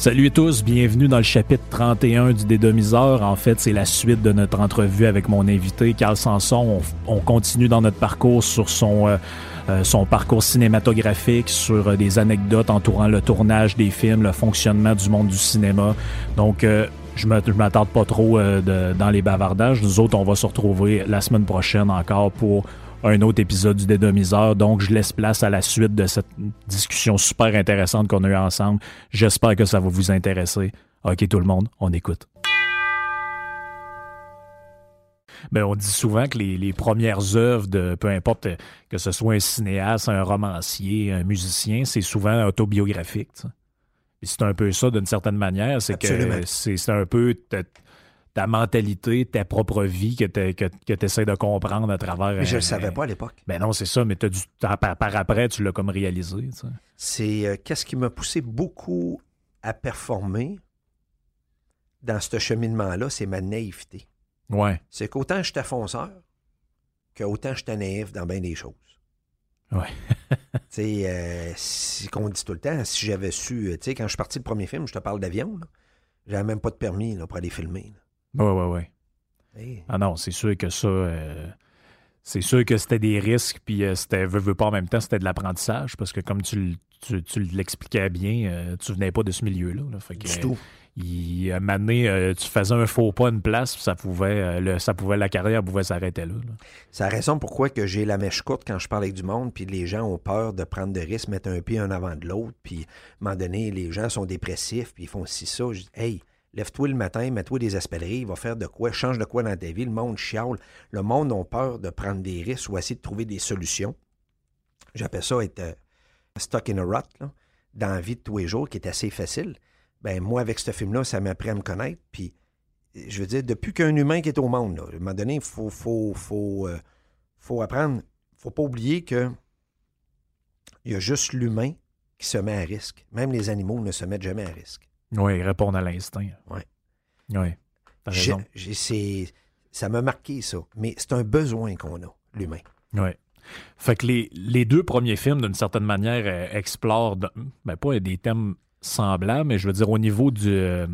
Salut à tous, bienvenue dans le chapitre 31 du Dédomiseur. En fait, c'est la suite de notre entrevue avec mon invité, Carl Sanson. On, on continue dans notre parcours sur son, euh, euh, son parcours cinématographique, sur euh, des anecdotes entourant le tournage des films, le fonctionnement du monde du cinéma. Donc, euh, je ne m'attarde pas trop dans les bavardages. Nous autres, on va se retrouver la semaine prochaine encore pour un autre épisode du Dédomiseur. Donc, je laisse place à la suite de cette discussion super intéressante qu'on a eue ensemble. J'espère que ça va vous intéresser. OK, tout le monde, on écoute. Ben, on dit souvent que les, les premières œuvres de peu importe euh, que ce soit un cinéaste, un romancier, un musicien, c'est souvent autobiographique. c'est un peu ça d'une certaine manière, c'est que c'est un peu ta, ta mentalité, ta propre vie que tu que, que essaies de comprendre à travers. Mais je un- le savais pas à l'époque. Ben non, c'est ça, mais t'as du, par, par après, tu l'as comme réalisé. C'est euh, qu'est-ce qui m'a poussé beaucoup à performer dans ce cheminement-là, c'est ma naïveté. Ouais, C'est qu'autant j'étais fonceur, qu'autant j'étais naïf dans bien des choses. ouais. Tu sais, euh, si- qu'on dit tout le temps, si j'avais su, euh, tu sais, quand je suis parti le premier film, je te parle d'avion, j'avais même pas de permis là, pour aller filmer. là. Ouais, ouais. Hey, Ah non, c'est sûr que ça. euh, c'est sûr que c'était des risques, puis euh, c'était, veux, veux pas en même temps, c'était de l'apprentissage, parce que comme tu, tu, tu l'expliquais bien, euh, tu venais pas de ce milieu-là. là. Fait que, du tout. il, à un moment donné, tu faisais un faux pas une place, puis ça pouvait, le- ça pouvait, la carrière pouvait s'arrêter là. là. C'est la raison pourquoi que j'ai la mèche courte quand je parle avec du monde, puis les gens ont peur de prendre des risques, mettre un pied un avant de l'autre, puis à un moment donné, les gens sont dépressifs, puis ils font ci, ça. Je dis, hey, lève-toi le matin, mets-toi des aspelleries, va faire de quoi, change de quoi dans ta vie. Le monde chiale. Le monde a peur de prendre des risques ou essayer de trouver des solutions. J'appelle ça être euh, stuck in a rut, dans la vie de tous les jours, qui est assez facile. Ben moi, avec ce film-là, ça m'a appris à me connaître, puis je veux dire, depuis qu'un humain qui est au monde, à un moment donné, il faut, faut, faut, euh, faut apprendre, faut pas oublier que il y a juste l'humain qui se met à risque. Même les animaux ne se mettent jamais à risque. Oui, répondre à l'instinct. Oui. T'as J'ai- raison. j'ai- c'est- ça m'a marqué, ça. Mais c'est un besoin qu'on a, l'humain. Ouais. Fait que les, les deux premiers films, d'une certaine manière, euh, explorent, de- ben pas des thèmes semblables, mais je veux dire, au niveau du. euh,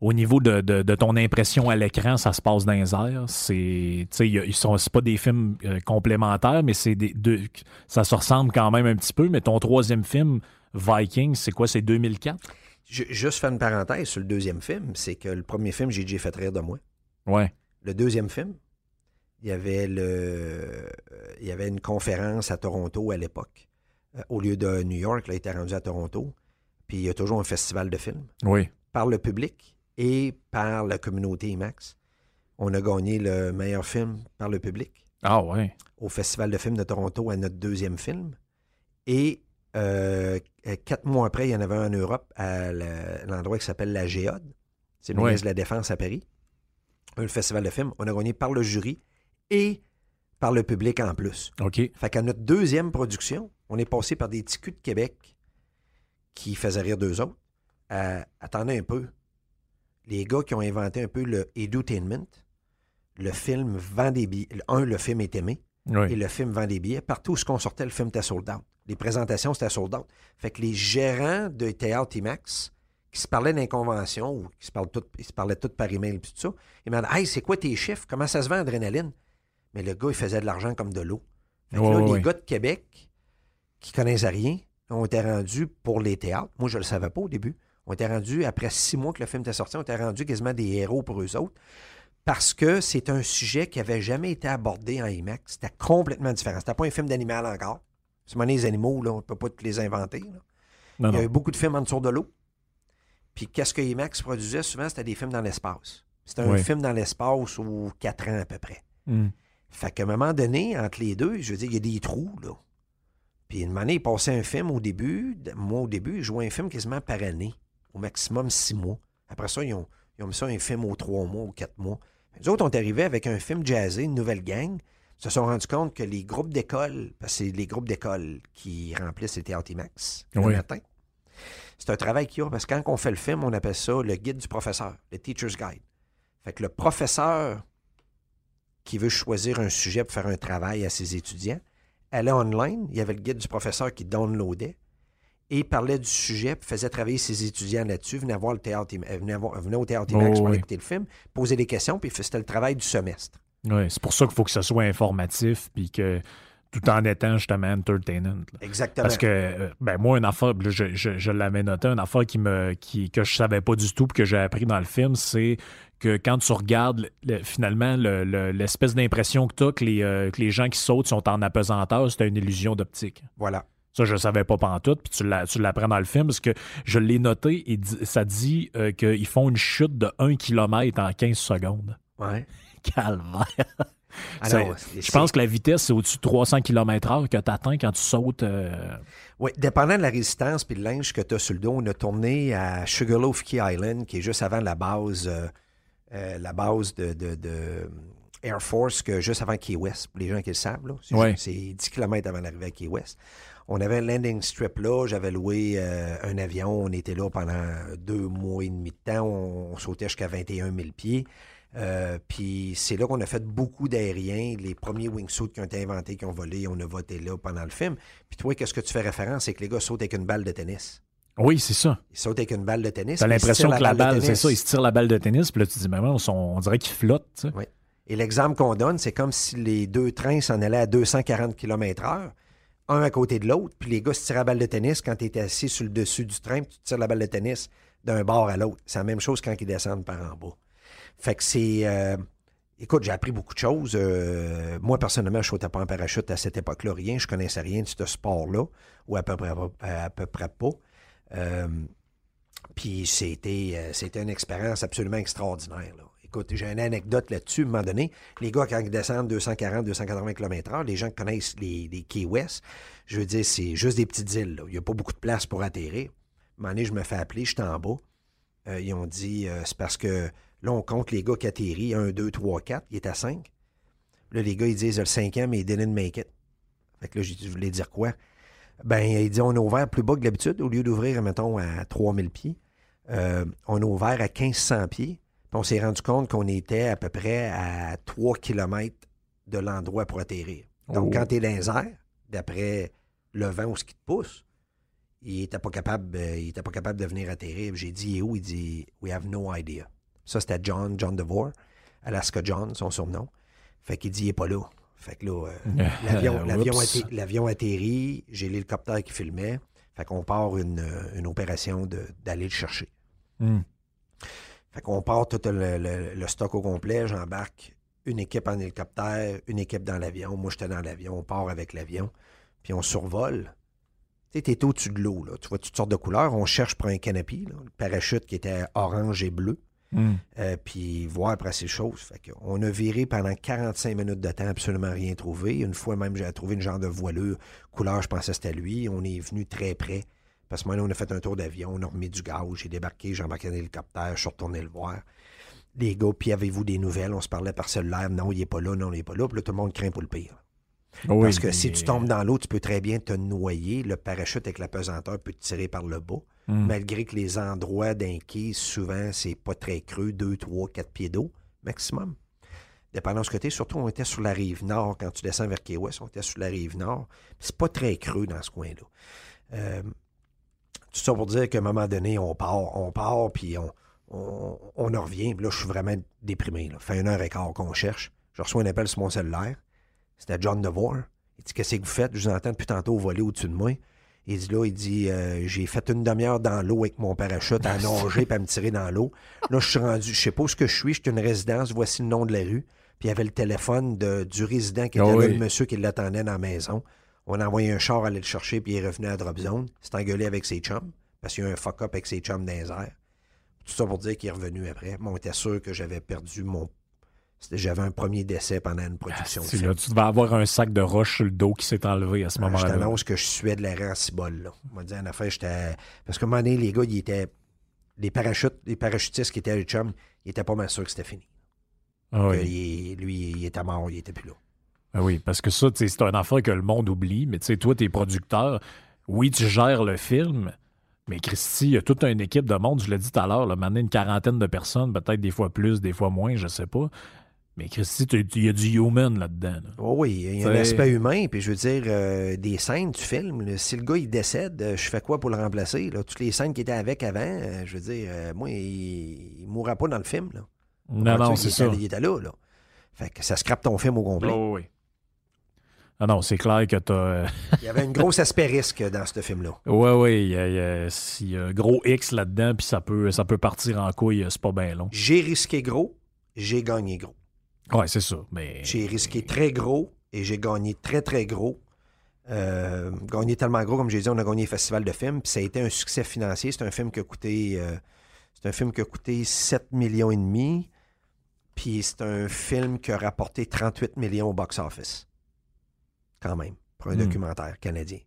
au niveau de, de- de ton impression à l'écran, ça se passe dans les airs. C'est, ils sont, c'est pas des films euh, complémentaires, mais c'est des, deux, ça se ressemble quand même un petit peu. Mais ton troisième film, Vikings, c'est quoi? C'est 2004? Ju- Juste faire une parenthèse sur le deuxième film, c'est que le premier film, j'ai déjà fait rire de moi. Ouais. Le deuxième film, il y avait le, il y avait une conférence à Toronto à l'époque. Euh, au lieu de New York, là, il était rendu à Toronto. Puis il y a toujours un festival de films. Oui. Par le public et par la communauté IMAX. On a gagné le meilleur film par le public Ah ouais. au Festival de films de Toronto à notre deuxième film. Et euh, quatre mois après, il y en avait un en Europe à l'endroit qui s'appelle la Géode. C'est le Ouais. ministre de la Défense à Paris. Un festival de films. On a gagné par le jury et par le public en plus. OK. Fait qu'à notre deuxième production, on est passé par des petits culs de Québec qui faisaient rire d'eux autres. Euh, attendez un peu. Les gars qui ont inventé un peu le edutainment, le film vend des billets. Un, le film est aimé Oui. et le film vend des billets. Partout où ce qu'on sortait, le film était sold out. Les présentations, c'était sold out. Fait que les gérants de théâtre IMAX qui se parlaient d'inconvention ou qui se parlaient tout, ils se parlaient tout par email et tout ça, ils me Hey, c'est quoi tes chiffres? Comment ça se vend, Adrénaline? Mais le gars, il faisait de l'argent comme de l'eau. Fait que là, les gars de Québec qui connaissaient rien ont été rendus pour les théâtres. Moi, je ne le savais pas au début. On était rendus, après six mois que le film était sorti, on était rendus quasiment des héros pour eux autres. Parce que c'est un sujet qui n'avait jamais été abordé en IMAX. C'était complètement différent. C'était pas un film d'animal encore. C'est mon les animaux, là, on ne peut pas tous les inventer. Non, Il y non. avait beaucoup de films en dessous de l'eau. Puis qu'est-ce que IMAX produisait? Souvent, c'était des films dans l'espace. C'était un film dans l'espace ou quatre ans à peu près. Hmm. Fait qu'à un moment donné, entre les deux, je veux dire, il y a des trous, là. Puis une année, il passait un film au début. Moi, au début, je jouais un film quasiment par année. Au maximum six mois. Après ça, ils ont, ils ont mis ça un film aux trois mois ou quatre mois. Nous autres, on est arrivés avec un film jazzé, une nouvelle gang. Ils se sont rendus compte que les groupes d'école, parce que c'est les groupes d'école qui remplissent les théâtres IMAX le Oui. matin. C'est un travail qu'il y a, parce que quand on fait le film, on appelle ça le guide du professeur, le teacher's guide. Fait que le professeur qui veut choisir un sujet pour faire un travail à ses étudiants, allait online, il y avait le guide du professeur qui downloadait, et parlait du sujet, puis faisait travailler ses étudiants là-dessus, venait, voir le théâtre, venait, voir, venait au théâtre IMAX pour écouter le film, poser des questions, puis c'était le travail du semestre. Oui, c'est pour ça qu'il faut que ce soit informatif, puis que tout en étant justement entertainant. Exactement. Parce que, euh, ben moi, une affaire, je, je, l'avais noté, une affaire qui me, qui, que je savais pas du tout, puis que j'ai appris dans le film, c'est que quand tu regardes finalement l'espèce d'impression que tu as que les, euh, que les gens qui sautent sont en apesanteur, c'est une illusion d'optique. Voilà. Ça, je ne savais pas pantoute, puis tu l'apprends dans le film parce que je l'ai noté et ça dit euh, qu'ils font une chute de 1 km en 15 secondes. Ouais. Calvaire. je pense que la vitesse, c'est au-dessus de 300 km/h que tu atteins quand tu sautes. Euh, oui, dépendant de la résistance et le linge que tu as sur le dos, on a tourné à Sugarloaf Key Island, qui est juste avant la base, euh, la base de, Air Force, que juste avant Key West, pour les gens qui le savent. C'est 10 km avant d'arriver à Key West. On avait un landing strip là. J'avais loué euh, un avion. On était là pendant deux mois et demi de temps. On, sautait jusqu'à 21 000 pieds. Euh, puis c'est là qu'on a fait beaucoup d'aériens. Les premiers wingsuits qui ont été inventés, qui ont volé, on a voté là pendant le film. Puis toi, qu'est-ce que tu fais référence? C'est que les gars sautent avec une balle de tennis. Oui, c'est ça. Ils sautent avec une balle de tennis. T'as l'impression que la balle, c'est ça, ils se tirent la balle de tennis, puis là, tu dis, mais on, on dirait qu'ils flottent. Oui. Et l'exemple qu'on donne, c'est comme si les deux trains s'en allaient à 240 km/h un à côté de l'autre, puis les gars se tirent la balle de tennis quand tu es assis sur le dessus du train, puis tu tires la balle de tennis d'un bord à l'autre. C'est la même chose quand ils descendent par en bas. Fait que c'est. Euh, écoute, j'ai appris beaucoup de choses. Euh, moi, personnellement, je sautais pas en parachute à cette époque-là, rien. Je connaissais rien de ce sport-là, ou à peu près, à peu près pas. Euh, puis c'était, c'était une expérience absolument extraordinaire. Là. J'ai une anecdote là-dessus. À un moment donné, les gars, quand ils descendent 240, 280 km/h, les gens connaissent les, les Key West, je veux dire, c'est juste des petites îles. Il n'y a pas beaucoup de place pour atterrir. À un moment donné, je me fais appeler, je suis en bas. Euh, ils ont dit, euh, c'est parce que là, on compte les gars qui atterrissent. 1, 2, 3, 4. Il est à 5. Là, les gars, ils disent le cinquième, ils didn't make it. Fait que là, je voulais dire quoi? Ben, il dit, on a ouvert plus bas que d'habitude. Au lieu d'ouvrir, mettons, à 3000 pieds, euh, on a ouvert à 1500 pieds on s'est rendu compte qu'on était à peu près à 3 km de l'endroit pour atterrir. Donc, oh. quand tu es dans les airs, d'après le vent ou ce qui te pousse, il n'était pas capable, euh, il était pas capable de venir atterrir. J'ai dit, il est où? Il dit, we have no idea. Ça, c'était John, John DeVore, Alaska John, son surnom. Fait qu'il dit, il n'est pas là. Fait que là, euh, l'avion, atterrit, j'ai l'hélicoptère qui filmait. Fait qu'on part une, une opération d'aller le chercher. Hmm. Fait qu'on part tout le, stock au complet, j'embarque une équipe en hélicoptère, une équipe dans l'avion. Moi, j'étais dans l'avion, on part avec l'avion, puis on survole. Tu sais, au-dessus de l'eau, Tu vois toutes sortes de couleurs. On cherche pour un canopy, le parachute qui était orange et bleu. Hmm. Euh, puis voir après ces choses. Fait on a viré pendant 45 minutes de temps, absolument rien trouvé. Une fois même, j'ai trouvé une genre de voilure couleur, je pensais que c'était lui. On est venu très près. Parce que moi, on a fait un tour d'avion, on a remis du gaz, j'ai débarqué, j'ai embarqué un hélicoptère, je suis retourné le voir. Les gars, puis avez-vous des nouvelles? On se parlait par cellulaire. Non, il n'est pas là, non, il n'est pas là. Puis là, tout le monde craint pour le pire. Parce que si tu tombes dans l'eau, tu peux très bien te noyer. Le parachute avec la pesanteur peut te tirer par le bas. Hmm. Malgré que les endroits d'un quai, souvent, c'est pas très creux, 2, 3, 4 pieds d'eau maximum. Dépendant de ce côté, surtout, on était sur la rive nord. Quand tu descends vers Quai West, on était sur la rive nord. C'est pas très creux dans ce coin-là. Euh, tout ça pour dire qu'à un moment donné, on part, on part, puis on, on, en revient. là, je suis vraiment déprimé. Là. Fait une heure et quart qu'on cherche. Je reçois un appel sur mon cellulaire. C'était John DeVore. Il dit Qu'est-ce que vous faites? Je vous entends depuis tantôt voler au-dessus de moi. Il dit là, il dit euh, J'ai fait une demi-heure dans l'eau avec mon parachute à nager et à me tirer dans l'eau. Là, je suis rendu, je sais pas où ce que je suis, je suis une résidence, voici le nom de la rue. Puis il y avait le téléphone de, du résident qui était ah le monsieur qui l'attendait dans la maison. On a envoyé un char aller le chercher, puis il est revenu à drop zone. s'est engueulé avec ses chums, parce qu'il y a eu un fuck-up avec ses chums dans les airs. Tout ça pour dire qu'il est revenu après. Moi, on était sûr que j'avais perdu mon. J'avais un premier décès pendant une production. Ah, là, tu devais avoir un sac de roche sur le dos qui s'est enlevé à ce moment-là. je t'annonce que je suais de l'air en cibole. On m'a dit en affaire, j'étais. Parce qu'à un moment donné, les gars, ils étaient. Les parachutes, les parachutistes qui étaient à chum, ils étaient pas mal sûrs que c'était fini. Ah lui, il était mort, il était plus là. Ah oui, parce que ça, c'est un affaire que le monde oublie. Mais tu sais, toi, t'es producteur. Oui, tu gères le film. Mais Christy, il y a toute une équipe de monde, je l'ai dit tout à l'heure, maintenant une quarantaine de personnes, peut-être des fois plus, des fois moins, je sais pas. Mais Christy, il y a du human là-dedans. Oh oui, il y a un aspect humain. Puis je veux dire, euh, des scènes du film, si le gars il décède, euh, je fais quoi pour le remplacer? Là? Toutes les scènes qui étaient avec avant, euh, je veux dire, moi, il ne mourra pas dans le film. Là. Non, non, c'est ça. il était là, là. Fait que ça scrape ton film au complet. Oh, oui. Ah non, c'est clair que tu as. il y avait une grosse aspect risque dans ce film-là. Oui, oui. Il y, a, un gros X là-dedans, puis ça peut, ça peut partir en couille, c'est pas bien long. J'ai risqué gros, j'ai gagné gros. Oui, c'est ça. Mais... J'ai risqué très gros et j'ai gagné très, très gros. Euh, gagné tellement gros, comme j'ai dit, on a gagné le festival de films, puis ça a été un succès financier. C'est un film qui a coûté. Euh, c'est un film qui a coûté 7 millions et demi. Puis c'est un film qui a rapporté 38 millions au box-office. Quand même, pour un hmm. documentaire canadien.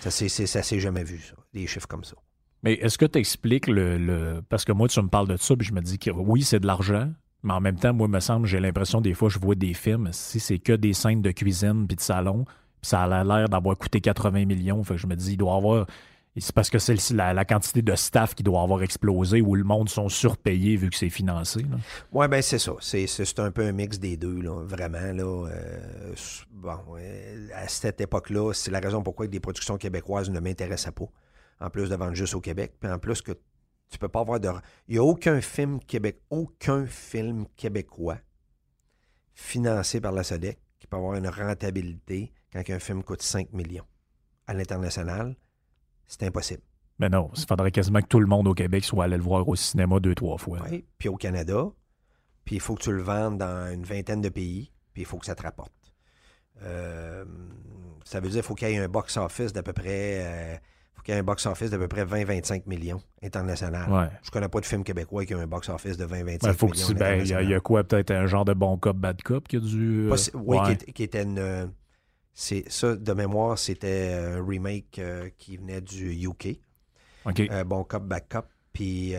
Ça s'est jamais vu, ça, des chiffres comme ça. Mais est-ce que tu expliques le, Parce que moi, tu me parles de ça, puis je me dis que oui, c'est de l'argent, mais en même temps, moi, me semble, j'ai l'impression des fois, je vois des films, si c'est que des scènes de cuisine puis de salon, puis ça a l'air d'avoir coûté 80 millions. Fait que je me dis, il doit avoir. C'est parce que c'est la, quantité de staff qui doit avoir explosé ou le monde sont surpayés vu que c'est financé. Oui, ben c'est ça. C'est un peu un mix des deux, là, vraiment. Là, euh, bon, à cette époque-là, c'est la raison pourquoi des productions québécoises ne m'intéressaient pas. En plus de vendre juste au Québec. Puis en plus que tu peux pas avoir de. Il n'y a aucun film québécois, aucun film québécois financé par la SODEC qui peut avoir une rentabilité quand un film coûte 5 millions. À l'international, c'est impossible. Mais non, il faudrait quasiment que tout le monde au Québec soit allé le voir au cinéma deux, trois fois. Oui, puis au Canada, puis il faut que tu le vendes dans une vingtaine de pays, puis il faut que ça te rapporte. Euh, ça veut dire qu'il faut qu'il y ait un box-office d'à peu près euh, qui a un box-office d'à peu près 20-25 millions international. Ouais. Je connais pas de film québécois qui a un box-office de 20-25 millions. Ben, il y, a quoi, peut-être un genre de bon cop, bad cop qui a dû. Euh, oui, qui, était une. Euh, c'est, ça, de mémoire, c'était un remake euh, qui venait du UK. OK. bon cop, bad cop. Puis.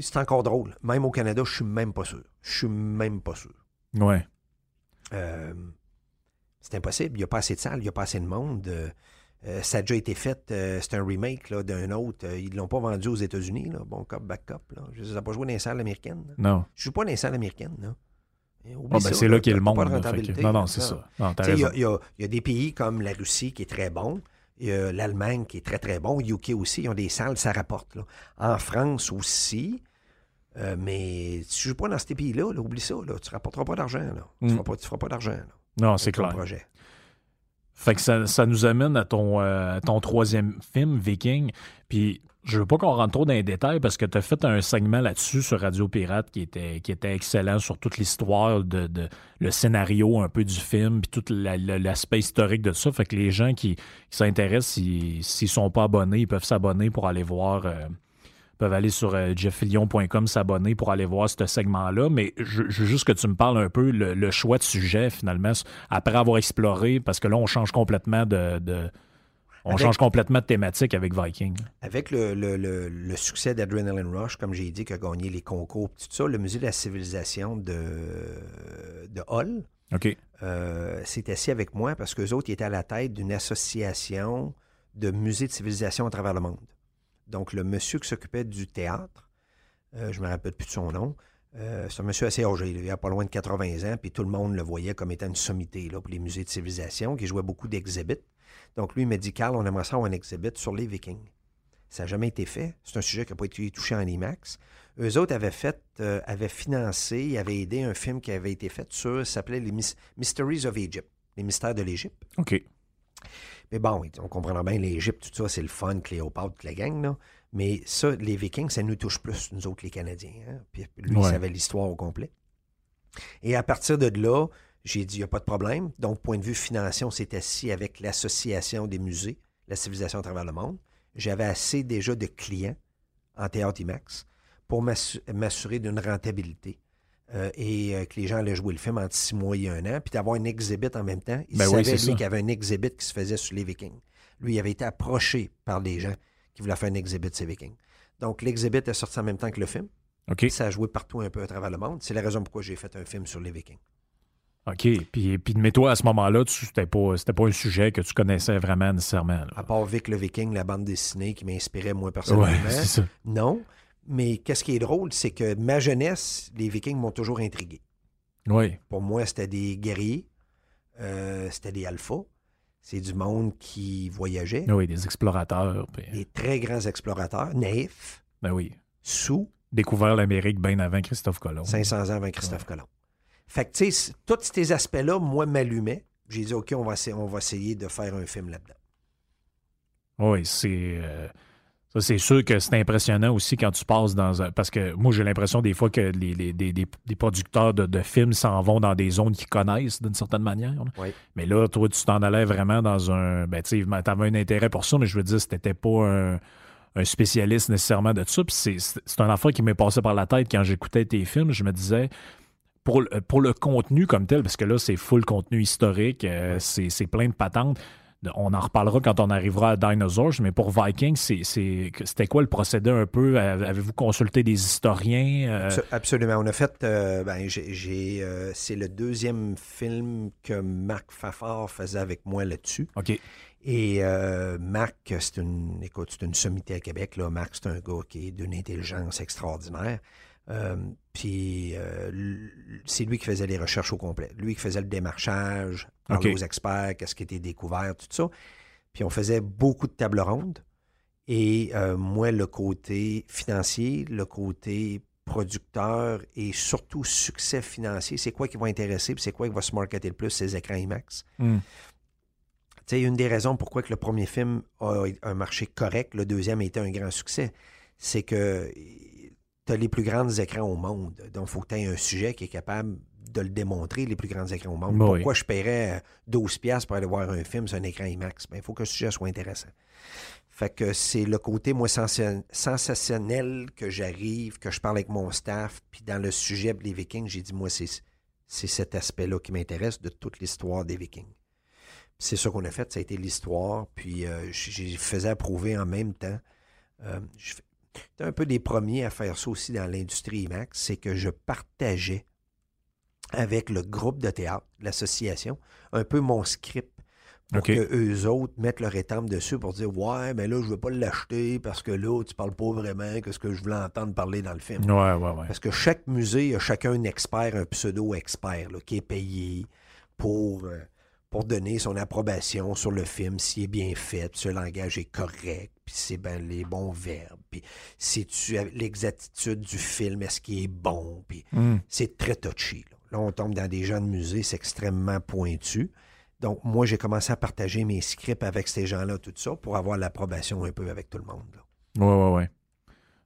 c'est encore drôle. Même au Canada, je suis même pas sûr. Je suis même pas sûr. Ouais. c'est impossible. Il n'y a pas assez de salles, il n'y a pas assez de monde. Euh, ça a déjà été fait, euh, c'est un remake d'un autre. Euh, ils ne l'ont pas vendu aux États-Unis, bon cop, back cop. Là. Je ne sais pas joué dans les salles américaines. Non. Je ne joue pas dans les salles américaines. Oh, ben c'est là, qu'est le monde. non, non, c'est ça. Il y, y, a des pays comme la Russie qui est très bon. Il y a l'Allemagne qui est très, très bon. UK aussi, ils ont des salles, ça rapporte. Là. En France aussi. mais si tu ne joues pas dans ces pays-là, oublie ça. Là, tu ne rapporteras pas d'argent. Tu ne mm. feras pas, d'argent. Non, c'est clair. Projet. Fait que ça, nous amène à ton, euh, ton troisième film, Viking. Puis je veux pas qu'on rentre trop dans les détails parce que tu as fait un segment là-dessus sur Radio Pirate qui était, qui était excellent sur toute l'histoire, de, le scénario un peu du film, puis tout l'aspect historique de ça. Fait que les gens qui, s'intéressent, s'ils sont pas abonnés, ils peuvent s'abonner pour aller voir euh, peuvent aller sur euh, jeffillion.com s'abonner pour aller voir ce segment-là. Mais je, veux juste que tu me parles un peu le, choix de sujet, finalement, après avoir exploré, parce que là, on change complètement de. On change complètement de thématique avec Viking. Avec le, succès d'Adrenaline Rush, comme j'ai dit, qui a gagné les concours, tout ça, le Musée de la civilisation de, de Hall OK. Euh, s'est assis avec moi parce qu'eux autres, ils étaient à la tête d'une association de musées de civilisation à travers le monde. Donc, le monsieur qui s'occupait du théâtre, euh, je ne me rappelle plus de son nom, euh, c'est un monsieur assez âgé, il a pas loin de 80 ans, puis tout le monde le voyait comme étant une sommité là, pour les musées de civilisation, qui jouait beaucoup d'exhibits. Donc, lui, il m'a dit, Carl, on aimerait ça avoir un exhibit sur les Vikings. Ça n'a jamais été fait. C'est un sujet qui n'a pas été touché en IMAX. Eux autres avaient fait, euh, avaient financé, avaient aidé un film qui avait été fait sur, ça s'appelait les Mysteries of Egypt, les mystères de l'Égypte. OK. Mais bon, on comprendra bien l'Égypte, tout ça, c'est le fun, Cléopâtre, la gang, là. Mais ça, les Vikings, ça nous touche plus, nous autres, les Canadiens. Hein. Puis lui, il savait l'histoire au complet. Et à partir de là, j'ai dit, il n'y a pas de problème. Donc, point de vue financier, on s'est assis avec l'Association des musées, la civilisation à travers le monde. J'avais assez déjà de clients en théâtre IMAX pour m'assurer d'une rentabilité. Euh, et euh, que les gens allaient jouer le film entre six mois et un an, puis d'avoir un exhibit en même temps. Il ben savait, lui, qu'il y avait un exhibit qui se faisait sur les Vikings. Lui, il avait été approché par des gens qui voulaient faire un exhibit de ces Vikings. Donc, l'exhibit est sorti en même temps que le film. Ça a joué partout un peu à travers le monde. C'est la raison pourquoi j'ai fait un film sur les Vikings. OK. Puis, puis mais toi, à ce moment-là, c'était pas, pas un sujet que tu connaissais vraiment nécessairement. À part Vic le Viking, la bande dessinée qui m'inspirait moi personnellement. Ouais, ça. Non. Mais qu'est-ce qui est drôle, c'est que ma jeunesse, les Vikings m'ont toujours intrigué. Oui. Pour moi, c'était des guerriers, euh, c'était des alphas. C'est du monde qui voyageait. Oui, des explorateurs. puis- Des très grands explorateurs, naïfs, Ben oui. sous, Découvert l'Amérique bien avant Christophe Colomb. 500 ans avant Christophe Colomb. Fait que, tu sais, tous ces aspects-là, moi, m'allumaient. J'ai dit, OK, on va, essayer, on va essayer de faire un film là-dedans. Oui, c'est. euh, ça, c'est sûr que c'est impressionnant aussi quand tu passes dans un. Parce que moi, j'ai l'impression des fois que les, producteurs de, de films s'en vont dans des zones qu'ils connaissent d'une certaine manière. Oui. Mais là, toi, tu t'en allais vraiment dans un. Ben, tu sais, t'avais un intérêt pour ça, mais je veux dire, c'était pas un, un spécialiste nécessairement de ça. Puis c'est, c'est c'est un affaire qui m'est passé par la tête quand j'écoutais tes films. Je me disais. Pour, le- pour le contenu comme tel, parce que là, c'est full contenu historique, euh, c'est, plein de patentes. On en reparlera quand on arrivera à Dinosaurs, mais pour Vikings, c'était quoi le procédé un peu? Avez-vous consulté des historiens? Euh, Abso- Absolument. On a fait. euh, ben, j'ai, c'est le deuxième film que Marc Fafard faisait avec moi là-dessus. OK. Et euh, Marc, c'est une, écoute, c'est une sommité à Québec. Là. Marc, c'est un gars qui est d'une intelligence extraordinaire. Euh, puis euh, c'est lui qui faisait les recherches au complet. Lui qui faisait le démarchage, parler OK. aux experts, qu'est-ce qui était découvert, tout ça. Puis on faisait beaucoup de tables rondes. Et euh, moi, le côté financier, le côté producteur et surtout succès financier, c'est quoi qui va intéresser, puis c'est quoi qui va se marketer le plus, ces écrans IMAX. Hmm. Tu sais, une des raisons pourquoi que le premier film a un marché correct, le deuxième a été un grand succès, c'est que tu as les plus grands écrans au monde. Donc, il faut que tu aies un sujet qui est capable de le démontrer, les plus grands écrans au monde. Oui. Pourquoi je paierais euh, 12$ piastres pour aller voir un film sur un écran IMAX? Ben, il faut que le sujet soit intéressant. Fait que c'est le côté, moi, sensa- sensationnel que j'arrive, que je parle avec mon staff, puis dans le sujet des Vikings, j'ai dit, moi, c'est cet aspect-là qui m'intéresse de toute l'histoire des Vikings. C'est ça qu'on a fait, ça a été l'histoire, puis euh, j'ai faisais approuver en même temps. Euh, je J'étais un peu des premiers à faire ça aussi dans l'industrie IMAX, c'est que je partageais avec le groupe de théâtre, l'association, un peu mon script pour que eux autres mettent leur étampe dessus pour dire Ouais, mais là, je ne veux pas l'acheter parce que là, tu parles pas vraiment que ce que je voulais entendre parler dans le film. Ouais, ouais, ouais. Parce que chaque musée a chacun un expert, un pseudo-expert, là, qui est payé pour, euh, pour donner son approbation sur le film, s'il est bien fait, puis si le langage est correct, puis si c'est ben, les bons verbes, puis si tu as l'exactitude du film, est-ce qu'il est bon, puis Hmm. c'est très touchy. Là. Là, on tombe dans des gens de musée, c'est extrêmement pointu. Donc, moi, j'ai commencé à partager mes scripts avec ces gens-là, tout ça, pour avoir l'approbation un peu avec tout le monde. là. Ouais, ouais, ouais.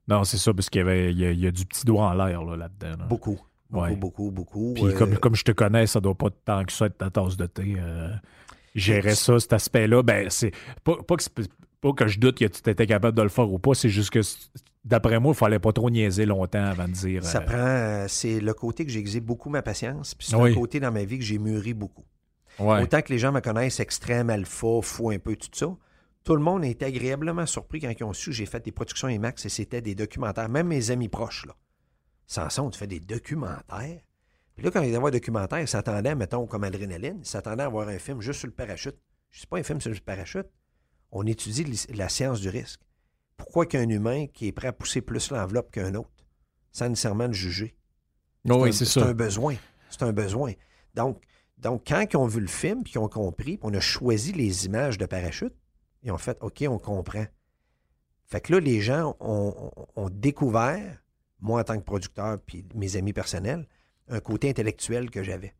Non, c'est ça, parce qu'il y, avait, il y, a, il y a du petit doigt en l'air là, là-dedans. là. Beaucoup. Beaucoup, Ouais. beaucoup, beaucoup. Puis Euh, comme, comme je te connais, ça doit pas tant que ça être ta tasse de thé. euh, gérer ça, cet aspect-là, ben c'est pas, pas que, c'est- pas que je doute que tu étais capable de le faire ou pas, c'est juste que d'après moi, il fallait pas trop niaiser longtemps avant de dire. Ça euh, prend. euh, C'est le côté que j'ai beaucoup ma patience, puis c'est Oui. le côté dans ma vie que j'ai mûri beaucoup. ouais. Autant que les gens me connaissent extrême, alpha, fou un peu, tout ça. Tout le monde a été agréablement surpris quand ils ont su que j'ai fait des productions IMAX et c'était des documentaires. Même mes amis proches, là. Sanson, tu fais des documentaires? Puis là, quand ils voir un documentaire, ils s'attendaient, mettons, comme Adrénaline, ils s'attendaient à voir un film juste sur le parachute. Je sais pas un film sur le parachute. On étudie la science du risque. Pourquoi qu'un humain qui est prêt à pousser plus l'enveloppe qu'un autre, sans nécessairement le juger? Oh, oui, c'est c'est un besoin. C'est un besoin. Donc, donc, quand ils ont vu le film, puis qu'ils ont compris, puis on a choisi les images de parachute, ils ont fait OK, on comprend. Fait que là, les gens ont, découvert, moi en tant que producteur, puis mes amis personnels, un côté intellectuel que j'avais,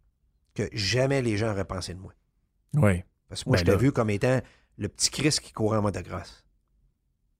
que jamais les gens auraient pensé de moi. Oui. Parce que moi, Ben je t'ai vu comme étant le petit Chris qui courait en motocross.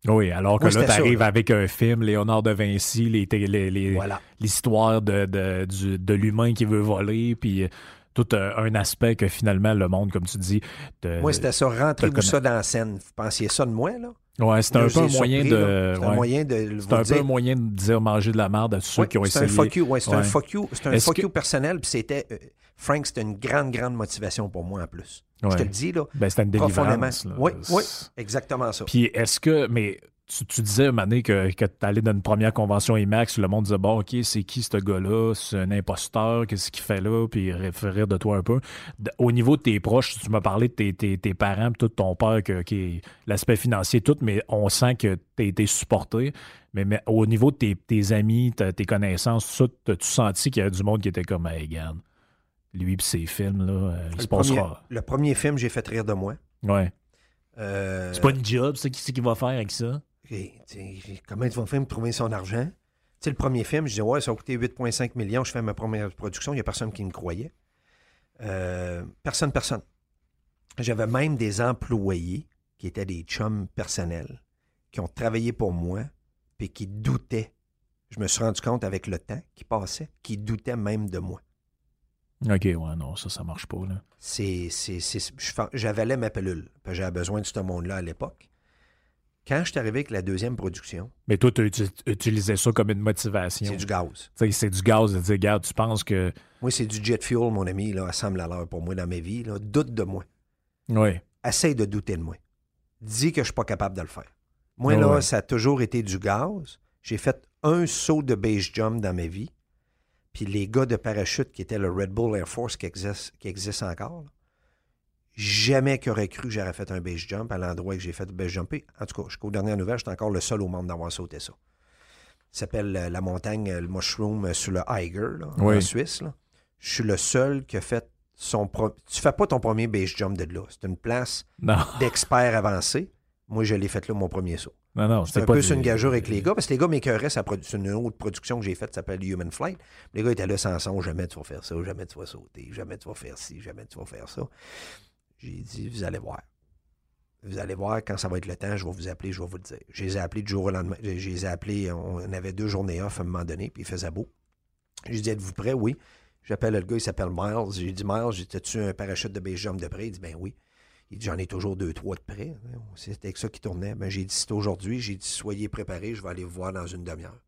Oui, alors que là, tu arrives avec un film, Léonard de Vinci, les, les- les- Voilà. l'histoire de, de, l'humain qui veut voler, puis euh, tout euh, un aspect que finalement le monde, comme tu dis. te- Moi, c'était ça. Rentrez-vous ça dans la scène. Vous pensiez ça de moi, là? Ouais, c'est un peu un moyen surpris, de. C'est un moyen de C'est un peu dire- un moyen de dire manger de la merde à ceux Ouais, qui ont c'est essayé. un fuck you, ouais, c'est un fuck you, c'est un fuck que- you personnel, puis c'était euh, Frank, c'était une grande, grande motivation pour moi en plus. Je Ouais. te le dis là, Ben, c'était une profondément. délivrance. là. Oui, oui, exactement ça. Puis est-ce que. Mais tu, disais, Mané, que, que tu allé dans une première convention IMAX, le monde disait Bon, OK, c'est qui ce gars-là? C'est un imposteur, qu'est-ce qu'il fait là? Puis référer de toi un peu. Au niveau de tes proches, tu m'as parlé de tes, tes, parents, tout ton père, que, l'aspect financier, tout, mais on sent que tu as été supporté. Mais, mais, au niveau de tes, tes amis, tes connaissances, tout as-tu senti qu'il y a du monde qui était comme Hey, regarde, lui et ses films, là, euh, il se passera. Le premier film, j'ai fait rire de moi. Ouais. Euh... C'est pas une job, ça, qui, qui va faire avec ça? comment tu vas faire pour trouver son argent? le premier film, je disais, ouais, ça a coûté 8,5 millions, je fais ma première production, il n'y a personne qui me croyait. Euh, personne, personne. J'avais même des employés qui étaient des chums personnels, qui ont travaillé pour moi, puis qui doutaient. Je me suis rendu compte avec le temps qui passait, qui doutaient même de moi. OK, ouais, non, ça, ça marche pas. Là. C'est, j'avalais ma pilule. J'avais besoin de ce monde-là à l'époque. Quand je suis arrivé avec la deuxième production. Mais toi, tu utilisais ça comme une motivation. C'est du gaz. C'est du gaz de dire, regarde, tu penses que. Moi, c'est du jet fuel, mon ami, là, assemble à l'heure pour moi dans ma vie. Là. Doute de moi. Oui. Essaye de douter de moi. Dis que je suis pas capable de le faire. Moi, là, ça a toujours été du gaz. J'ai fait un saut de base jump dans ma vie. Puis les gars de parachute qui étaient le Red Bull Air Force qui existe, qui existe encore, Jamais qu'aurait cru que j'aurais fait un base jump à l'endroit que j'ai fait le base jumper. En tout cas, jusqu'aux dernières nouvelles, j'étais encore le seul au monde d'avoir sauté ça. Ça s'appelle euh, la montagne, euh, le Mushroom euh, sur le Eiger, en Suisse. Je suis le seul qui a fait son... Pro... Tu fais pas ton premier base jump de là. C'est une place d'expert avancé. Moi, je l'ai fait là, mon premier saut. Non, non, c'est un peu une gageure avec les gars, parce que les gars m'écœuraient, c'est une autre production que j'ai faite, s'appelle Human Flight. Les gars étaient là sans son, jamais tu vas faire ça, jamais tu vas sauter, jamais tu vas faire ci, jamais tu vas faire ça. J'ai dit, vous allez voir. Vous allez voir, quand ça va être le temps, je vais vous appeler, je vais vous le dire. Je les ai appelés du jour au lendemain. Je les ai appelés, on avait deux journées off à un moment donné, puis il faisait beau. J'ai dit, êtes-vous prêts? Oui. J'appelle le gars, il s'appelle Miles. J'ai dit, Miles, j'étais-tu un parachute de base jump de près? Il dit, ben oui. Il dit, j'en ai toujours deux, trois de près. C'était avec ça qui tournait. Ben, j'ai dit, c'est aujourd'hui. J'ai dit, soyez préparés, je vais aller vous voir dans une demi-heure.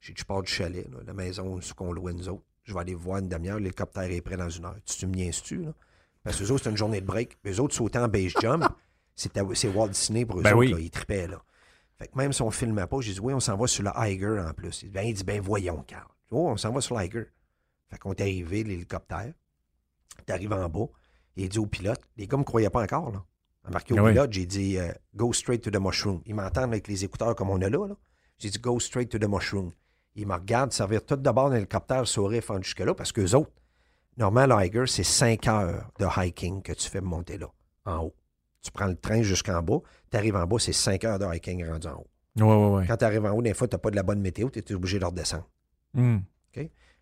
J'ai dit, je pars du chalet, la maison ce qu'on louait nous autres. Je vais aller vous voir une demi-heure. L'hélicoptère est prêt dans une heure. Tu, me viens-tu, là? Parce que eux autres, c'était une journée de break. Les autres sautaient en base jump. C'est Walt Disney pour eux ben autres. Là, ils trippaient, là. Fait que même si on ne filmait pas, j'ai dit, oui, on s'en va sur le Higer en plus. Il dit, ben, il dit, ben voyons, Carl. Oh, on s'en va sur l'Higer. Fait qu'on est arrivé, l'hélicoptère. T'es arrivé en bas. Il dit au pilote, les gars ne me croyaient pas encore, là. Marqué au ben pilote, j'ai dit, euh, go straight to the mushroom. Ils m'entendent avec les écouteurs comme on a là, là. J'ai dit, go straight to the mushroom. Ils me regardent servir tout d'abord l'hélicoptère, sourire, fendre jusque-là, parce qu'eux autres, Normal Hiker, c'est 5 heures de hiking que tu fais monter là, en haut. Tu prends le train jusqu'en bas, tu arrives en bas, c'est 5 heures de hiking rendu en haut. Ouais, ouais, ouais. Quand tu arrives en haut, des fois, tu n'as pas de la bonne météo, tu es obligé de redescendre. Hmm.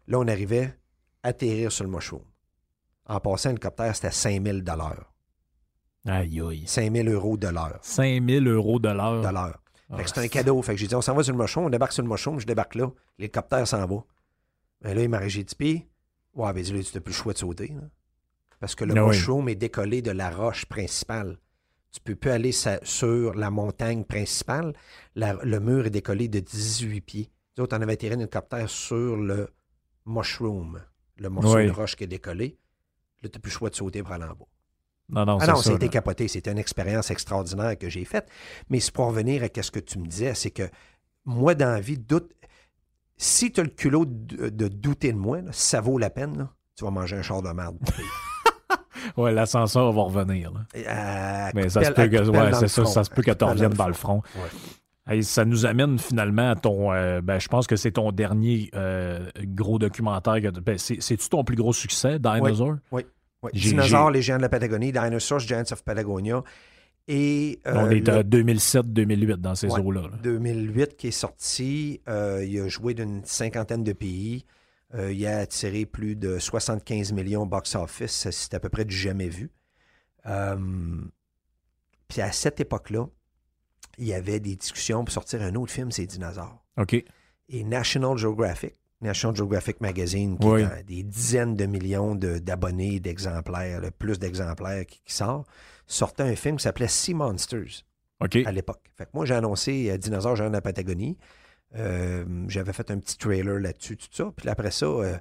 Là, on arrivait à atterrir sur le mushroom. En passant, l'hélicoptère, c'était 5000 Aïe, aïe. 5000 euros de l'heure. 5000 euros de l'heure. De l'heure. Ah, c'est un cadeau. Fait que j'ai dit, on s'en va sur le mushroom, on débarque sur le mushroom, je débarque là, l'hélicoptère s'en va. Ben là, il m'a dit, puis Ouais, mais là, tu n'as plus le choix de sauter. Parce que le ah mushroom est décollé de la roche principale. Tu ne peux plus aller sur la montagne principale. le mur est décollé de 18 pieds. Nous autres, on avait tiré un hélicoptère sur le mushroom, le morceau de roche qui est décollé. Là, tu n'as plus le choix de sauter pour aller en bas. Non, non, ah non, ça a été capoté. C'était une expérience extraordinaire que j'ai faite. Mais c'est pour revenir à ce que tu me disais, c'est que moi, dans la vie, doute, si tu as le culot de, douter de moi, ça vaut la peine, tu vas manger un char de merde. oui, l'ascenseur va revenir. Euh, Mais ça se peut que, ouais, ça, ça se peut que tu reviennes dans le front. Ça nous amène finalement à ton. Euh, ben, je pense que c'est ton dernier euh, gros documentaire. Ben, c'est-tu ton plus gros succès, Dinosaur? Oui. oui. Dinosaur, les géants de la Patagonie, Dinosaurs, Giants of Patagonia. Et, euh, On est à 2007-2008 dans ces eaux-là. 2008 qui est sorti. Il a joué d'une cinquantaine de pays. Il a attiré plus de 75 millions box-office. C'est à peu près du jamais vu. puis à cette époque-là, il y avait des discussions pour sortir un autre film, c'est Dinosaures. OK. Et National Geographic, National Geographic Magazine, qui a des dizaines de millions d'abonnés, d'exemplaires, le plus d'exemplaires qui, qui sort, sortait un film qui s'appelait Sea Monsters à l'époque. Fait que moi, j'ai annoncé euh, Dinosaures géants de la Patagonie. Euh, j'avais fait un petit trailer là-dessus, tout ça. Puis après ça, euh,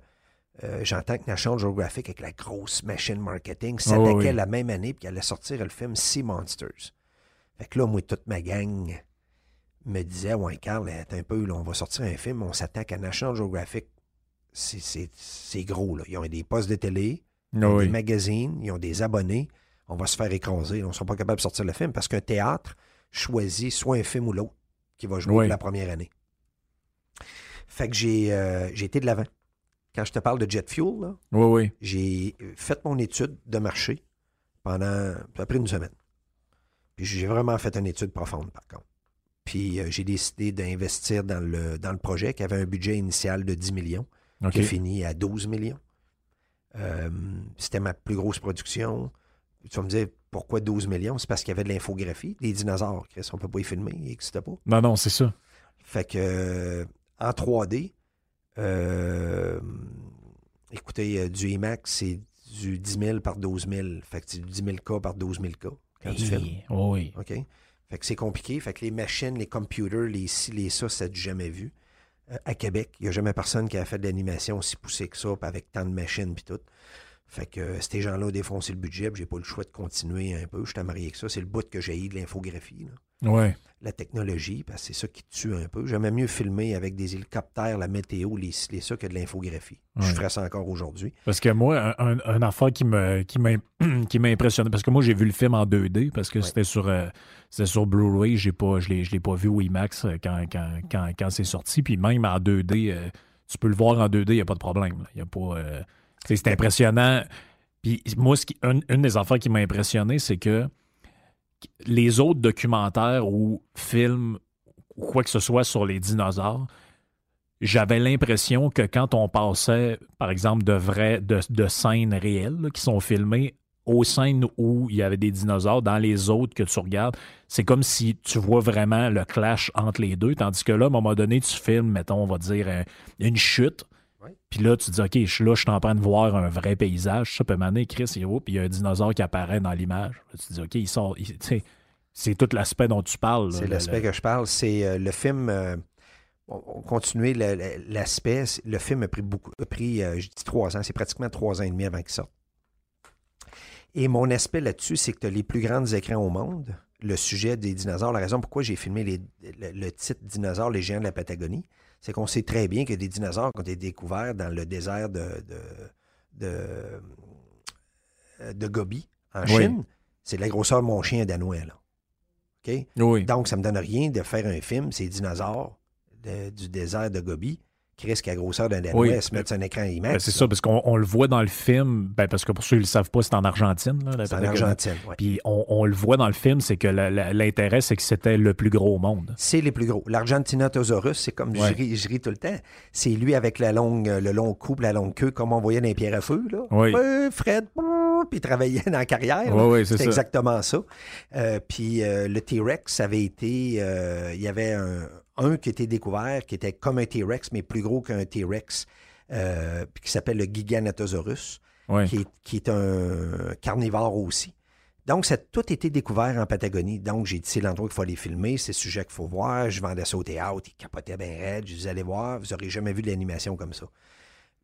j'entends que National Geographic, avec la grosse machine marketing, s'attaquait oh, la même année, puis allait sortir le film Sea Monsters. Fait que là, moi, toute ma gang me disait Ouais, Carl, attends un peu, là, on va sortir un film, on s'attaque à National Geographic. C'est- gros, là. Ils ont des postes de télé, ils ont Oui. des magazines, ils ont des abonnés. On va se faire écraser. On ne sera pas capable de sortir le film parce qu'un théâtre choisit soit un film ou l'autre qui va jouer Oui. pour la première année. Fait que j'ai euh, j'ai été de l'avant. Quand je te parle de jet fuel, oui. j'ai fait mon étude de marché pendant à peu près une semaine. Puis j'ai vraiment fait une étude profonde, par contre. Puis euh, j'ai décidé d'investir dans le, dans le projet qui avait un budget initial de 10 millions, OK. qui a fini à 12 millions. Euh, C'était ma plus grosse production. Tu vas me dire, pourquoi 12 millions? C'est parce qu'il y avait de l'infographie, des dinosaures. Chris, on ne peut pas y filmer, il n'existe pas. Non, non, c'est ça. Fait que euh, en 3D, euh, écoutez, du IMAX, c'est du 10 000 par 12 000. Fait que c'est du 10 000 K par 12 000 K quand tu filmes. Oui, oui. OK? Fait que c'est compliqué. Fait que les machines, les computers, les ci, les ça, ça du jamais vu. Euh, à Québec, il n'y a jamais personne qui a fait de l'animation aussi poussée que ça, avec tant de machines puis tout. Fait que euh, ces gens-là ont défoncé le budget, j'ai pas le choix de continuer un peu. Je suis marié avec ça. C'est le bout que j'ai eu de l'infographie. Ouais. la technologie, parce que c'est ça qui tue un peu. J'aimais mieux filmer avec des hélicoptères, la météo, les, les ça que de l'infographie. Je ferais ça encore aujourd'hui. Parce que moi, un, un, affaire qui me qui m'a qui m'a impressionné, parce que moi j'ai vu le film en 2D, parce que Ouais. c'était sur euh, sur Blu-ray, j'ai pas je l'ai je l'ai pas vu au IMAX euh, quand quand, quand, quand c'est sorti, puis même en 2D, euh, tu peux le voir en 2D, il y a pas de problème. y a pas euh, c'est impressionnant. Puis moi ce qui une, une des affaires qui m'a impressionné, c'est que les autres documentaires ou films ou quoi que ce soit sur les dinosaures, j'avais l'impression que quand on passait, par exemple, de de, scènes réelles qui sont filmées aux scènes où il y avait des dinosaures, dans les autres que tu regardes, c'est comme si tu vois vraiment le clash entre les deux, tandis que là, à un moment donné, tu filmes, mettons, on va dire, un- une chute. Puis là, tu te dis, OK, je suis là, je suis en train de voir un vrai paysage, ça peut m'amener, Chris, oh, puis il y a un dinosaure qui apparaît dans l'image. Là, Tu te dis, OK, il sort, il- tu sais, c'est tout l'aspect dont tu parles. là, C'est l'aspect le- que je parle. C'est euh, le film. euh, on, on continuait l'aspect. Le film a pris beaucoup. A pris, euh, je dis trois ans. C'est pratiquement trois ans et demi avant qu'il sorte. Et mon aspect là-dessus, c'est que tu as les plus grands écrans au monde. Le sujet des dinosaures, la raison pourquoi j'ai filmé les- le, le titre Dinosaures, les géants de la Patagonie, c'est qu'on sait très bien que des dinosaures qui ont été découverts dans le désert de, de, de, de Gobi, en Oui. Chine. C'est de la grosseur de mon chien danois, là. Oui. Donc, ça me donne rien de faire un film, ces dinosaures de- du désert de Gobi, qui risquent à la grosseur d'un Danois Oui. se mettre sur un écran. Ben, c'est ça, parce qu'on on le voit dans le film, ben, parce que pour ceux qui ne le savent pas, c'est en Argentine. C'est en. Argentine, ouais. Puis on, on le voit dans le film, c'est que l'intérêt, c'est que c'était le plus gros au monde. C'est les plus gros. L'Argentinosaurus, c'est comme Ouais. je, ris, je ris tout le temps. C'est lui avec la longue, le long cou, la longue queue, comme on voyait dans les pierres à feu. Là. Oui. Euh, Fred, puis il travaillait dans la carrière. Oui, oui, c'est exactement ça. Euh, puis euh, le T-Rex avait été. euh, il y avait un, un qui était découvert qui était comme un T-Rex, mais plus gros qu'un T-Rex, euh, qui s'appelle le Gigantosaurus, Ouais. qui, est, qui est un carnivore aussi. Donc, ça a tout été découvert en Patagonie. Donc, j'ai dit, c'est l'endroit qu'il faut aller filmer, c'est le sujet qu'il faut voir. Je vendais ça au théâtre, ils capotaient bien raide. Je disais, allez voir, vous n'aurez jamais vu de l'animation comme ça.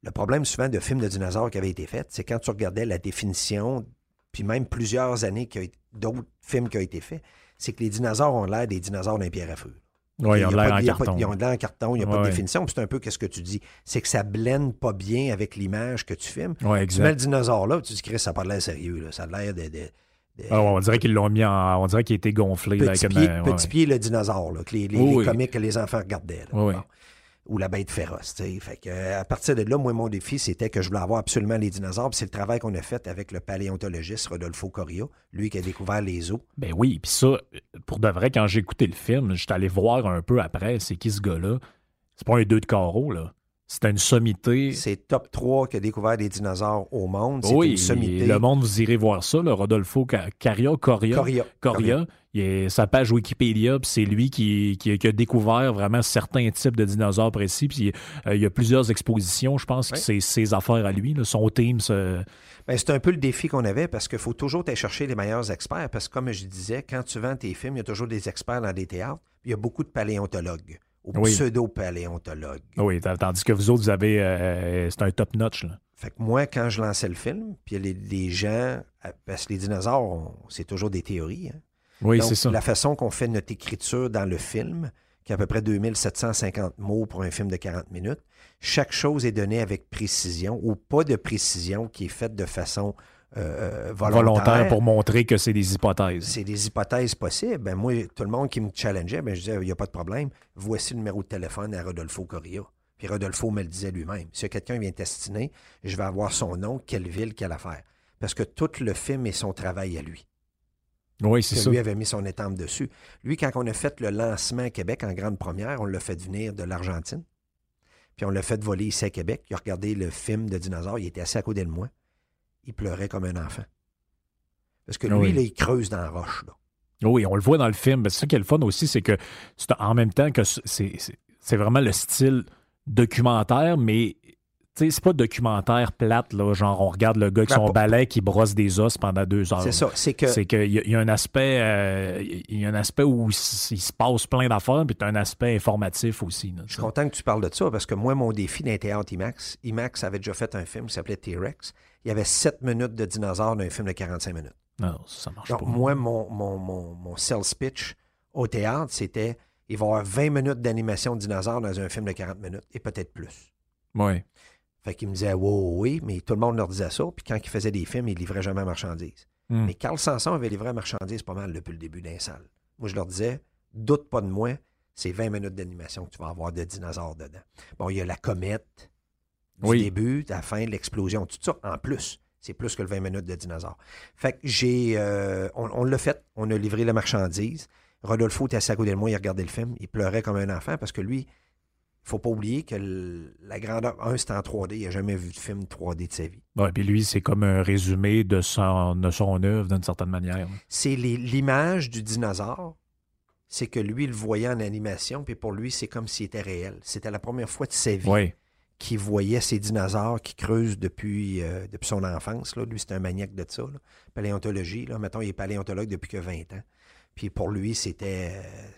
Le problème souvent de films de dinosaures qui avaient été faits, c'est quand tu regardais la définition, puis même plusieurs années qu'il y a eu d'autres films qui ont été faits, c'est que les dinosaures ont l'air des dinosaures d'un pierre à feu. Ouais, ils ont a l'air pas- en pas- carton. Ils ont l'air en carton, il n'y a pas Ouais, de ouais. définition. C'est un peu qu'est-ce que tu dis. C'est que ça blende pas bien avec l'image que tu filmes. Ouais, Tu mets le exact. dinosaure là, tu dis, Chris, ça n'a pas l'air sérieux. là. Ça a l'air de. de- de- Ah, on dirait qu'ils l'ont mis en. On dirait qu'il a été gonflé. là, petit, avec pied, ouais, petit pied, le dinosaure, là, que les, les- Oui, les oui. comiques que les enfants regardaient. là. Oui, oui. Bon. Ou la bête féroce. tu sais. Fait que, euh, à partir de là, moi, mon défi, c'était que je voulais avoir absolument les dinosaures. C'est le travail qu'on a fait avec le paléontologiste Rodolfo Coria, lui qui a découvert les os. Ben oui, puis ça, pour de vrai, quand j'ai écouté le film, j'étais allé voir un peu après, c'est qui ce gars-là? C'est pas un deux de carreau, là. C'était une sommité. C'est top 3 qui a découvert des dinosaures au monde. C'est Oui, une sommité. le monde, vous irez voir ça, le Rodolfo Ca- Caria, Coria. Coria. Coria. Il est, sa page Wikipédia, puis c'est lui qui, qui- qui a découvert vraiment certains types de dinosaures précis. Puis euh, il y a plusieurs expositions, je pense que c'est ses affaires à lui. là. Son team, Ben, c'est un peu le défi qu'on avait parce qu'il faut toujours aller chercher les meilleurs experts. Parce que, comme je disais, quand tu vends tes films, il y a toujours des experts dans des théâtres. puis Il y a beaucoup de paléontologues ou Oui. pseudo-paléontologues. Oui, tandis que vous autres, vous avez. euh, c'est un top notch. Là. Fait que moi, quand je lançais le film, puis les, les gens, euh, parce que les dinosaures, c'est toujours des théories. hein. Oui, c'est ça. La façon qu'on fait notre écriture dans le film, qui a à peu près 2750 mots pour un film de 40 minutes. Chaque chose est donnée avec précision ou pas de précision qui est faite de façon euh, volontaire. pour montrer que c'est des hypothèses. C'est des hypothèses possibles. Ben, moi, tout le monde qui me challengeait, ben, je disais, il n'y a pas de problème. Voici le numéro de téléphone à Rodolfo Correa. Puis Rodolfo me le disait lui-même. Si quelqu'un vient testiner, je vais avoir son nom, quelle ville, quelle affaire. Parce que tout le film est son travail à lui. Oui, c'est ça. Lui avait mis son étampe dessus. Lui, quand on a fait le lancement à Québec en grande première, on l'a fait venir de l'Argentine. Puis on l'a fait voler ici à Québec. Il a regardé le film de dinosaure. Il était assis à côté de moi. Il pleurait comme un enfant. Parce que lui, il creuse dans la roche. Oui, on le voit dans le film. C'est ça qui est le fun aussi, c'est que en même temps que c'est vraiment le style documentaire, mais c'est pas documentaire plate, là, genre on regarde le gars avec son balai qui brosse des os pendant deux heures. C'est ça. C'est que. C'est qu'il y, a un aspect. Euh, il y a un aspect où il, se passe plein d'affaires, puis tu as un aspect informatif aussi. Je suis content que tu parles de ça parce que moi, mon défi d'un théâtre IMAX, IMAX avait déjà fait un film qui s'appelait T-Rex. Il y avait 7 minutes de dinosaures dans un film de 45 minutes. Non, ça marche Donc, Moi, mon, mon, mon, mon sales pitch au théâtre, c'était il va y avoir 20 minutes d'animation de dinosaures dans un film de 40 minutes et peut-être plus. Oui. Fait qu'il me disait oui, oui, mais tout le monde leur disait ça. Puis quand il faisait des films, il livrait jamais la marchandise. Hmm. Mais Carl Sanson avait livré la marchandise pas mal depuis le début d'un salle. Moi, je leur disais, doute pas de moi, c'est 20 minutes d'animation que tu vas avoir de dinosaures dedans. Bon, il y a la comète du début, de la fin, l'explosion, tout ça en plus. C'est plus que le 20 minutes de dinosaures. Fait que j'ai. Euh, on l'a fait, on a livré la marchandise. Rodolfo était assis à côté de moi, il regardait le film, il pleurait comme un enfant parce que lui, il faut pas oublier que la grandeur, un, c'est en 3D, il n'a jamais vu de film 3D de sa vie. Oui, puis lui, c'est comme un résumé de son, de son œuvre d'une certaine manière. C'est l'image du dinosaure, c'est que lui, il le voyait en animation, puis pour lui, c'est comme s'il était réel. C'était la première fois de sa vie. Qu'il voyait ces dinosaures qui creusent depuis, euh, depuis son enfance. Là. Lui, c'est un maniaque de ça. Paléontologie. Là. Mettons, il est paléontologue depuis que 20 ans. Puis pour lui, c'était. Euh,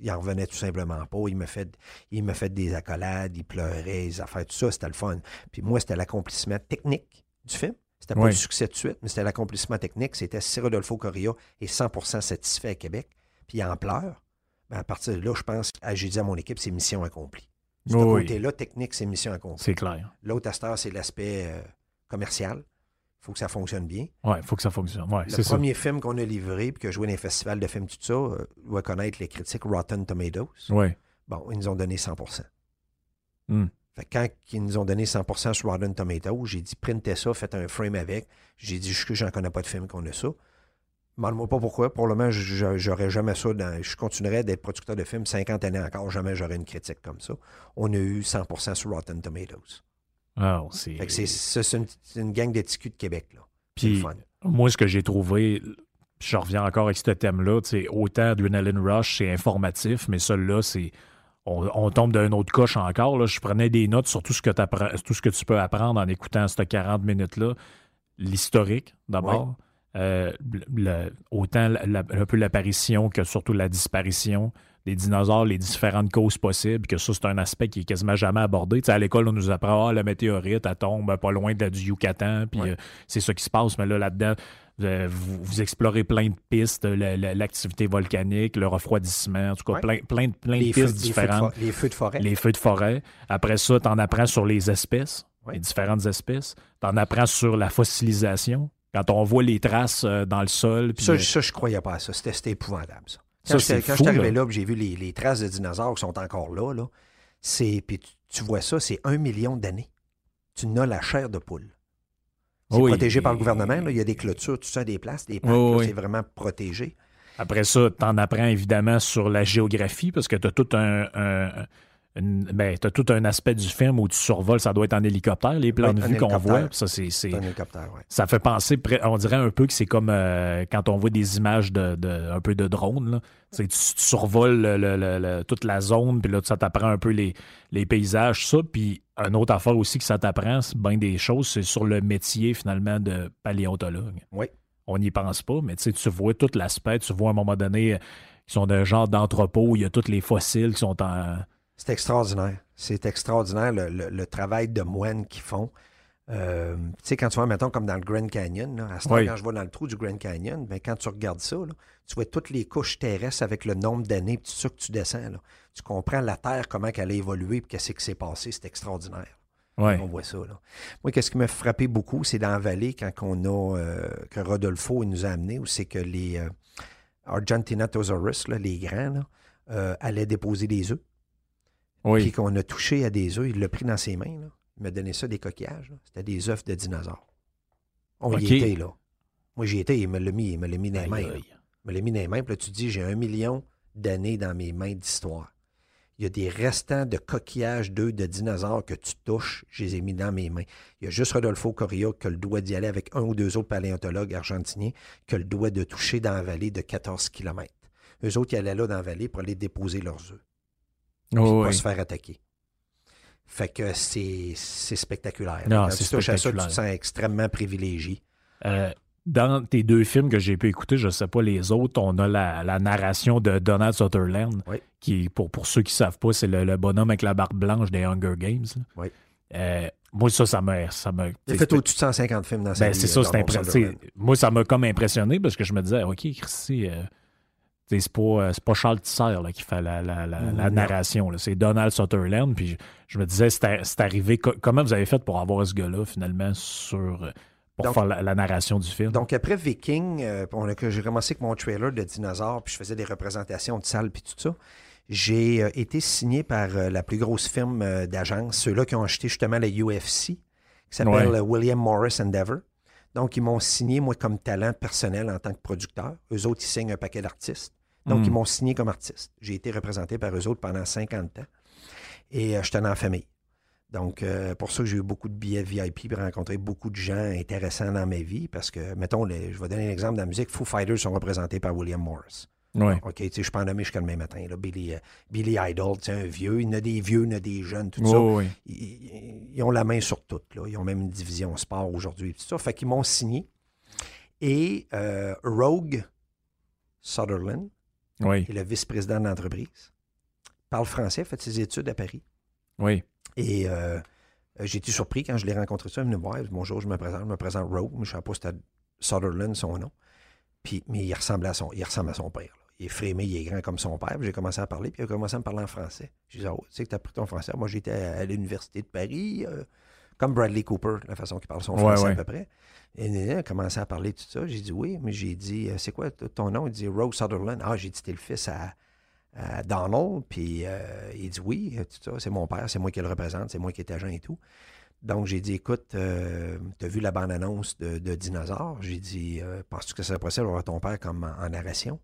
il en revenait tout simplement pas. Il me fait, il me fait des accolades, il pleurait, des affaires, tout ça, c'était le fun. Puis moi, c'était l'accomplissement technique du film. C'était pas le succès de suite, mais c'était l'accomplissement technique. C'était si Rodolfo Correa est 100% satisfait à Québec, puis il en pleure. Ben à partir de là, je pense, j'ai dit à mon équipe, c'est mission accomplie. Ce côté-là, technique, c'est mission accomplie. C'est clair. L'autre asteur, c'est l'aspect euh, commercial. Il faut que ça fonctionne bien. Oui, il faut que ça fonctionne. Ouais, le premier film qu'on a livré et qui a joué dans les festivals de films, tout ça, euh, doit connaître les critiques Rotten Tomatoes. Oui. Bon, ils nous ont donné 100 hmm. Fait quand ils nous ont donné 100% sur Rotten Tomatoes, j'ai dit printez ça, faites un frame avec. J'ai dit je j'en connais pas de film qu'on a ça. Demande-moi pas pourquoi. Pour le moment, j'aurais jamais ça. Dans, je continuerais d'être producteur de films 50 années encore. Jamais j'aurais une critique comme ça. On a eu 100% sur Rotten Tomatoes. Ah, c'est une, une, gang de de Québec. Là. Puis, moi, ce que j'ai trouvé, je reviens encore avec ce thème-là, autant Adrenaline Rush, c'est informatif, mais celui-là, c'est. On, tombe d'un autre coche encore. Là. Je prenais des notes sur tout ce, que tout ce que tu peux apprendre en écoutant ces 40 minutes-là. L'historique, d'abord. Euh, autant un peu l'apparition que surtout la disparition des dinosaures, les différentes causes possibles, que ça, c'est un aspect qui est quasiment jamais abordé. à l'école, on nous apprend, ah, la météorite, elle tombe pas loin de, du Yucatan, puis euh, c'est ça qui se passe. Mais là, là-dedans, euh, vous, explorez plein de pistes, l'activité volcanique, le refroidissement, en tout cas, plein, plein, plein de pistes différentes. les feux de forêt. Les feux de forêt. Après ça, tu en apprends sur les espèces, les différentes espèces. Tu en apprends sur la fossilisation. Quand on voit les traces euh, dans le sol. Ça, ça, je croyais pas à ça. C'était épouvantable, ça. Quand, je suis arrivé là, j'ai vu les, traces de dinosaures qui sont encore là, là c'est, puis tu, vois ça, c'est un million d'années. Tu n'as la chair de poule. C'est protégé par le gouvernement. Il y a des clôtures, tout ça, des places, des parcs. c'est vraiment protégé. Après ça, tu en apprends évidemment sur la géographie parce que tu as tout un ben, tu as tout un aspect du film où tu survoles, ça doit être en hélicoptère, les plans de vue qu'on voit. Ça, c'est, ça fait penser, on dirait un peu que c'est comme euh, quand on voit des images de, un peu de drone. Tu, survoles toute la zone, puis là, ça t'apprend un peu les, les paysages, ça. Puis un autre affaire aussi que ça t'apprend, c'est bien des choses, c'est sur le métier finalement de paléontologue. Oui. On n'y pense pas, mais tu vois tout l'aspect. Tu vois à un moment donné, qui sont d'un genre d'entrepôt où il y a tous les fossiles qui sont en c'est extraordinaire. C'est extraordinaire le, travail de moines qu'ils font. Euh, tu sais, quand tu vois, mettons, comme dans le Grand Canyon, là, à ce temps, Oui. quand je vais dans le trou du Grand Canyon, ben, quand tu regardes ça, là, tu vois toutes les couches terrestres avec le nombre d'années, puis ça que tu descends. là. Tu comprends la Terre, comment elle a évolué, puis qu'est-ce qui s'est passé. C'est extraordinaire. Ouais. On voit ça. Là. Moi, qu'est-ce qui m'a frappé beaucoup, c'est dans la vallée, quand on a, euh, que Rodolfo il nous a amené, où c'est que les euh, Argentinosaurus, là, les grands, là, euh, allaient déposer des œufs. Puis Oui. qu'on a touché à des œufs, il l'a pris dans ses mains. Là. Il m'a donné ça, des coquillages. C'était des œufs de dinosaures. On y était, là. Moi, j'y étais, il me l'a mis, il me l'a mis dans les mains. Là. Il me l'a mis dans les mains, puis là, tu te dis, j'ai un million d'années dans mes mains d'histoire. Il y a des restants de coquillages d'œufs de dinosaures que tu touches, je les ai mis dans mes mains. Il y a juste Rodolfo Correa qui a le doigt d'y aller avec un ou deux autres paléontologues argentiniens qui a le doigt de toucher dans la vallée de 14 km. Eux autres, ils allaient là dans la vallée pour aller déposer leurs œufs puis Oh, pas oui. se faire attaquer. Fait que c'est c'est spectaculaire. Non, Quand tu touches à ça, tu te sens extrêmement privilégié. Euh, dans tes deux films que j'ai pu écouter, je ne sais pas les autres, on a la, la narration de Donald Sutherland, Oui. qui, pour, pour ceux qui ne savent pas, c'est le, le bonhomme avec la barbe blanche des Hunger Games. Oui. Euh, moi, ça, ça m'a. Ça m'a Il a fait au-dessus de 150 films dans sa ben, c'est ça, euh, c'est impressionnant. Moi, ça m'a comme impressionné parce que je me disais, OK, Christy, euh, c'est pas, euh, pas Charles Tisser là, qui fait la, la- la- narration. C'est Donald Sutherland. Puis je, me disais, c'est ar- c'est arrivé. co- Comment vous avez fait pour avoir ce gars-là, finalement, sur, euh, pour Donc- faire la, la narration du film? Donc, après Viking, euh, j'ai commencé avec mon trailer de dinosaures, puis je faisais des représentations de salles, puis tout ça. J'ai euh, été signé par euh, la plus grosse firme d'agence, ceux-là qui ont acheté justement la UFC, qui s'appelle Ouais. William Morris Endeavor. Donc, ils m'ont signé, moi, comme talent personnel en tant que producteur. Eux autres, ils signent un paquet d'artistes. Donc, ils m'ont signé comme artiste. J'ai été représenté par eux autres pendant 50 ans. Et euh, j'étais la famille. Donc, euh, pour ça j'ai eu beaucoup de billets VIP pour rencontrer beaucoup de gens intéressants dans ma vie. Parce que, mettons, les- je vais donner un exemple de la musique. Foo Fighters sont représentés par William Morris. Ouais. OK, tu sais, je peux en nommer jusqu'à demain matin. Là. Billy, euh, Billy Idol, tu sais, un vieux. Il y en a des vieux, il y en a des jeunes, tout ça. Ils, ils- ils ont la main sur tout. Là. Ils ont même une division sport aujourd'hui. Tout ça. Fait qu'ils m'ont signé. Et euh, Rogue Sutherland, Oui, qui est le vice-président de l'entreprise, parle français, fait ses études à Paris. oui. Et euh, j'ai été surpris quand je l'ai rencontré ça. Il me voir. Bonjour, je me présente. Je me présente mais Je ne savais pas si c'était Sutherland, son nom. Puis, mais il ressemble à son, il ressemble à son père. là. Il est frémé, il est grand comme son père. J'ai commencé à parler, puis il a commencé à me parler en français. J'ai dit, oh, tu sais que tu as pris ton français. Moi, j'étais à, à l'Université de Paris, euh, comme Bradley Cooper, la façon qu'il parle son Ouais, français ouais. à peu près. Et il a commencé à parler de tout ça. J'ai dit oui, mais j'ai dit, euh, c'est quoi ton nom? Il dit Rose Sutherland. Ah, j'ai dit, t'es le fils à, à Donald. Puis euh, il dit oui, euh, tout ça, c'est mon père, c'est moi qui le représente, c'est moi qui est agent et tout. Donc j'ai dit, écoute, euh, t'as vu la bande-annonce de, de Dinosaure? J'ai dit, euh, penses-tu que ça serait possible d'avoir ton père comme en, en narration?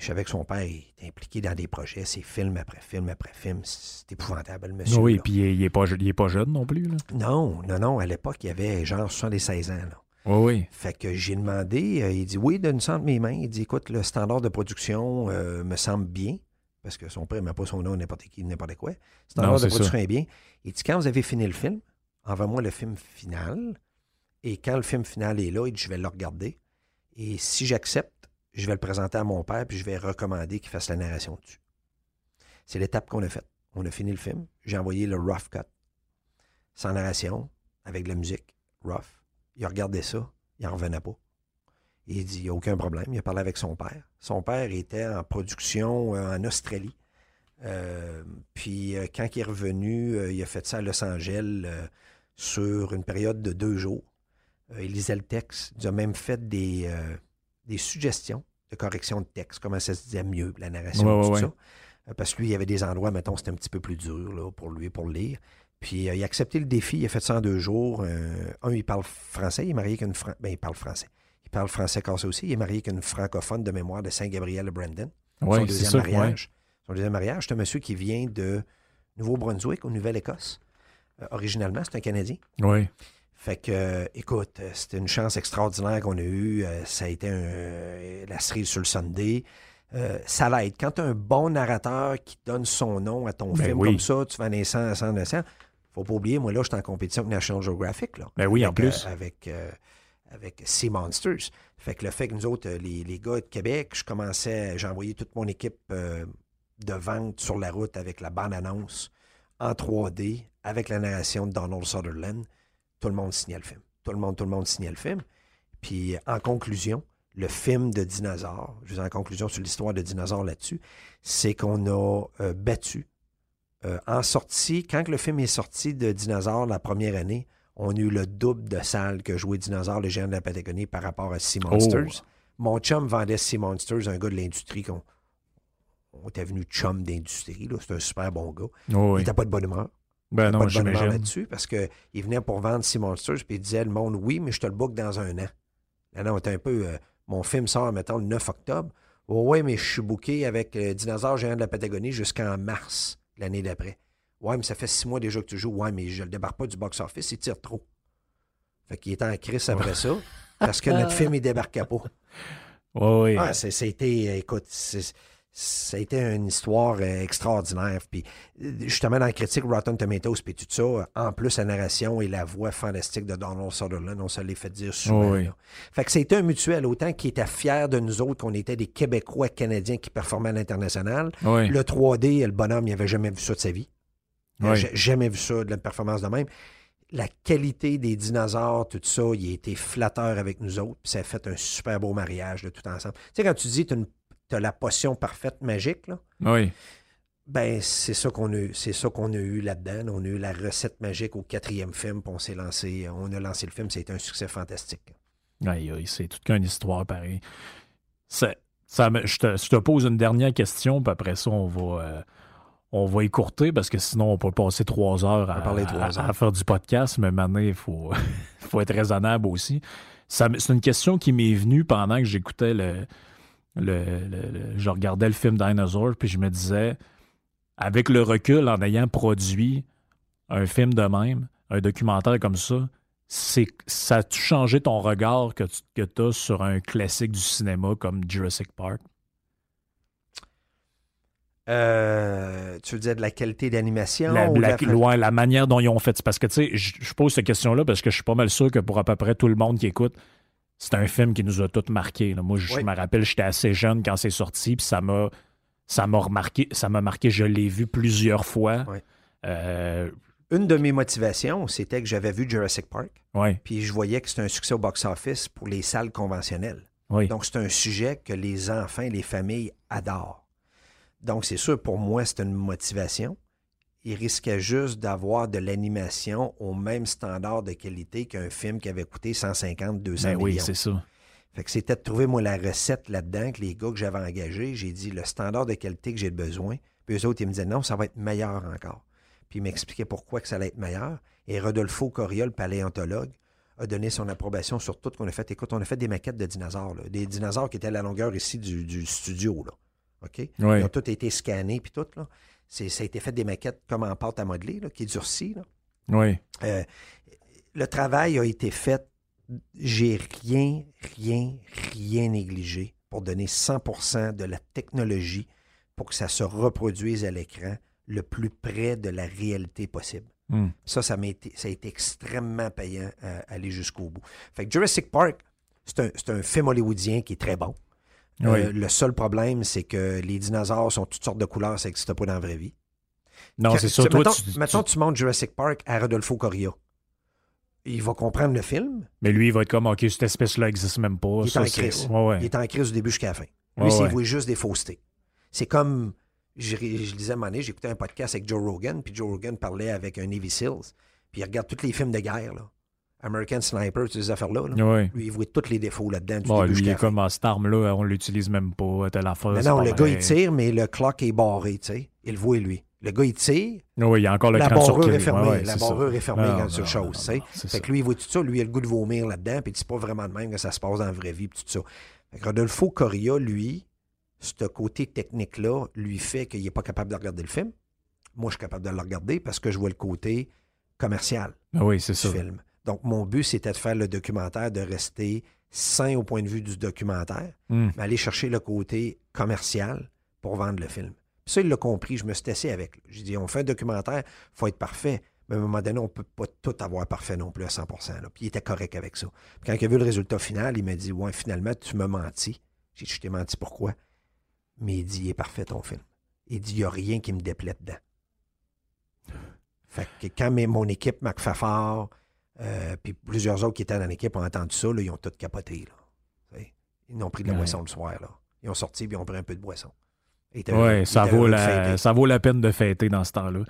Je savais que son père était impliqué dans des projets, c'est film après film après film. C'est épouvantable, le monsieur. oui, là. puis il est- il est pas, il est pas jeune non plus. Là. Non, non, non, à l'époque, il avait genre 76 ans. Là. Oui, oui. Fait que j'ai demandé, euh, il dit oui, donne-nous entre mes mains. Il dit écoute, le standard de production euh, me semble bien, parce que son père ne met pas son nom n'importe qui, n'importe quoi. Standard Non, de production est bien. Il dit quand vous avez fini le film, envoie-moi le film final. Et quand le film final est là, il dit je vais le regarder. Et si j'accepte, je vais le présenter à mon père, puis je vais recommander qu'il fasse la narration dessus. C'est l'étape qu'on a faite. On a fini le film. J'ai envoyé le rough cut, sans narration, avec de la musique, rough. Il a regardé ça, il n'en revenait pas. Il dit, il n'y a aucun problème. Il a parlé avec son père. Son père était en production euh, en Australie. Euh, puis euh, quand il est revenu, il a fait ça à Los Angeles sur une période de deux jours. Il lisait le texte. Il a même fait des, des suggestions de correction de texte, comment ça se disait mieux, la narration, Ouais, tout ouais. ça. Euh, Parce que lui, il y avait des endroits, mettons, c'était un petit peu plus dur là, pour lui, pour le lire. Puis euh, il a accepté le défi, il a fait ça en deux jours. Euh, un, il parle français, il est marié avec une... Fran- Ben, il parle français. Il parle français cassé aussi. Il est marié avec une francophone de mémoire de Saint-Gabriel de Brandon. son deuxième ça. mariage. Son deuxième mariage, c'est un monsieur qui vient de Nouveau-Brunswick, au Nouvelle-Écosse. Euh, originalement, c'est un Canadien. Oui. Fait que, euh, écoute, euh, c'était une chance extraordinaire qu'on a eue. Euh, ça a été un- la cerise sur le Sunday. Euh, ça l'aide. Quand tu as un bon narrateur qui donne son nom à ton Ben film oui. comme ça, tu vas naissant 100 naissant. Faut pas oublier, moi là, je suis en compétition avec National Geographic. Là, Ben oui, en plus. euh, avec, euh, avec Sea Monsters. Fait que le fait que nous autres, les, les gars de Québec, je commençais, j'ai envoyé toute mon équipe de vente sur la route avec la bande-annonce en 3D, avec la narration de Donald Sutherland. Tout le monde signait le film. Tout le monde, tout le monde signait le film. Puis en conclusion, le film de dinosaures, je vais en conclusion sur l'histoire de dinosaures là-dessus, c'est qu'on a euh, battu. Euh, en sortie, quand le film est sorti de Dinosaures la première année, on a eu le double de salles que jouait Dinosaures, le géant de la Patagonie, par rapport à Sea Monsters. Mon chum vendait Sea Monsters, un gars de l'industrie qu'on on était venu chum d'industrie. C'est un super bon gars. Oh Il n'était pas de bonne humeur. Ben non, pas de bonne humeur j'imagine. là-dessus parce qu'il venait pour vendre Sea Monsters puis il disait le monde, oui, mais je te le book dans un an. Là, non, on était un peu. euh, mon film sort, mettons, le 9 octobre. Oh, ouais, mais je suis booké avec euh, Dinosaure géant de la Patagonie jusqu'en mars l'année d'après. Ouais, mais ça fait six mois déjà que tu joues. Ouais, mais je le débarque pas du box-office, il tire trop. Fait qu'il était en crise après ça parce que notre film, il débarquait pas. Ouais, oui. Ah, c'était, écoute, c'est- ça a été une histoire euh, extraordinaire. Puis, euh, justement, dans la critique Rotten Tomatoes, puis tout ça, euh, en plus, la narration et la voix fantastique de Donald Sutherland, on se l'est fait dire souvent. Oh oui. Fait que c'était un mutuel, autant qu'il était fier de nous autres, qu'on était des Québécois canadiens qui performaient à l'international. Oui. Le 3D, le bonhomme, il n'avait jamais vu ça de sa vie. Il Oui. n'avait jamais vu ça, de la performance de même. La qualité des dinosaures, tout ça, il a été flatteur avec nous autres. Puis ça a fait un super beau mariage de tout ensemble. Tu sais, quand tu dis que tu as la potion parfaite magique, là, Oui. ben c'est ça qu'on a eu. C'est ça qu'on a eu là-dedans. On a eu la recette magique au quatrième film, puis on s'est lancé. On a lancé le film, c'était un succès fantastique. Aïe, aïe, c'est toute qu'une histoire pareil. Ça, ça je, te, je te pose une dernière question, puis après ça, on va, euh, on va écourter parce que sinon, on peut passer trois heures à, parler trois à- à heures. faire du podcast, mais maintenant, il faut, faut être raisonnable aussi. Ça C'est une question qui m'est venue pendant que j'écoutais le, le, le- le- Je regardais le film Dinosaur, puis je me disais, avec le recul, en ayant produit un film de même, un documentaire comme ça, c'est ça a-tu changé ton regard que tu as sur un classique du cinéma comme Jurassic Park? Euh, tu veux dire de la qualité d'animation? La, ou la- la fa- ouais, la manière dont ils ont fait. Parce que, tu sais, je pose cette question-là parce que je suis pas mal sûr que pour à peu près tout le monde qui écoute, c'est un film qui nous a tous marqués. là. Moi, je Oui. me rappelle, j'étais assez jeune quand c'est sorti, puis ça m'a ça m'a remarqué, ça m'a marqué, je l'ai vu plusieurs fois. Oui. Euh, Une de mes motivations, c'était que j'avais vu Jurassic Park, puis je voyais que c'était un succès au box-office pour les salles conventionnelles. oui. Donc, c'est un sujet que les enfants et les familles adorent. Donc, c'est sûr, pour moi, c'est une motivation. Il risquait juste d'avoir de l'animation au même standard de qualité qu'un film qui avait coûté 150, 200 Ben oui, millions. c'est ça. Fait que c'était de trouver, moi, la recette là-dedans, que les gars que j'avais engagés, j'ai dit le standard de qualité que j'ai besoin. Puis eux autres, ils me disaient non, ça va être meilleur encore. Puis ils m'expliquaient pourquoi que ça allait être meilleur. Et Rodolfo Coria, le paléontologue, a donné son approbation sur tout ce qu'on a fait. Écoute, on a fait des maquettes de dinosaures, là. des dinosaures qui étaient à la longueur ici du, du studio. Là. OK? Oui. Ils ont tous été scannés, puis tout. Là. C'est, ça a été fait des maquettes comme en pâte à modeler, là, qui est durcie. Là. Oui. Euh, le travail a été fait. J'ai rien, rien, rien négligé pour donner 100% de la technologie pour que ça se reproduise à l'écran le plus près de la réalité possible. Hmm. Ça, ça, m'a été, ça a été extrêmement payant à aller jusqu'au bout. Fait que Jurassic Park, c'est un, c'est un film hollywoodien qui est très bon. Euh, le seul problème, c'est que les dinosaures sont toutes sortes de couleurs, ça n'existe pas dans la vraie vie. Non, c'est tu- Toi, mettons, tu- tu- mettons, tu montes Jurassic Park à Rodolfo Coria. Il va comprendre le film. Mais lui, il va être comme, OK, cette espèce-là n'existe même pas. Il est Ça, en crise. Ouais, ouais. Il est en crise du début jusqu'à la fin. Lui, Ouais, c'est juste des faussetés. C'est comme, je, je le disais à un moment donné, j'écoutais un podcast avec Joe Rogan, puis Joe Rogan parlait avec un Navy Seals, puis il regarde tous les films de guerre, là. American Sniper, toutes ces affaires-là. là. Ouais. Lui, il voit tous les défauts là-dedans Bon, lui, il est la comme cette arme-là, on l'utilise même pas, affaire. Mais c'est non, le gars, il tire, mais le clock est barré, tu sais. Il le voit, lui. Le gars, il tire, Oui, il y a encore le la barrure est fermée. Ouais, la barrure est fermée quand tu non, tu sais. Fait que lui, il voit tout ça. Lui, il a le goût de vomir là-dedans, puis c'est pas vraiment de même que ça se passe dans la vraie vie, puis tout ça. Fait que Rodolfo Coria, lui, ce côté technique-là, lui fait qu'il n'est pas capable de regarder le film. Moi, je suis capable de le regarder parce que je vois le côté commercial Ah Oui, c'est du ça. film. Donc, mon but, c'était de faire le documentaire, de rester sain au point de vue du documentaire, Hmm. mais aller chercher le côté commercial pour vendre le film. Puis ça, il l'a compris. Je me suis avec. J'ai dit, on fait un documentaire, il faut être parfait. Mais à un moment donné, on ne peut pas tout avoir parfait non plus à 100 là. Puis il était correct avec ça. Puis quand il a vu le résultat final, il m'a dit, ouais, finalement, tu m'as menti. J'ai dit, je t'ai menti pourquoi? Mais il dit, il est parfait ton film. Il dit, il n'y a rien qui me déplaît dedans. Fait que quand mes- mon équipe, Mac Fafard, Euh, puis plusieurs autres qui étaient dans l'équipe ont entendu ça, là, ils ont tout capoté. Là. Ils ont pris de la boisson le soir. Là. Ils ont sorti puis ils ont pris un peu de boisson. Oui, ça, vaut la, ça vaut la peine de fêter dans ce temps-là.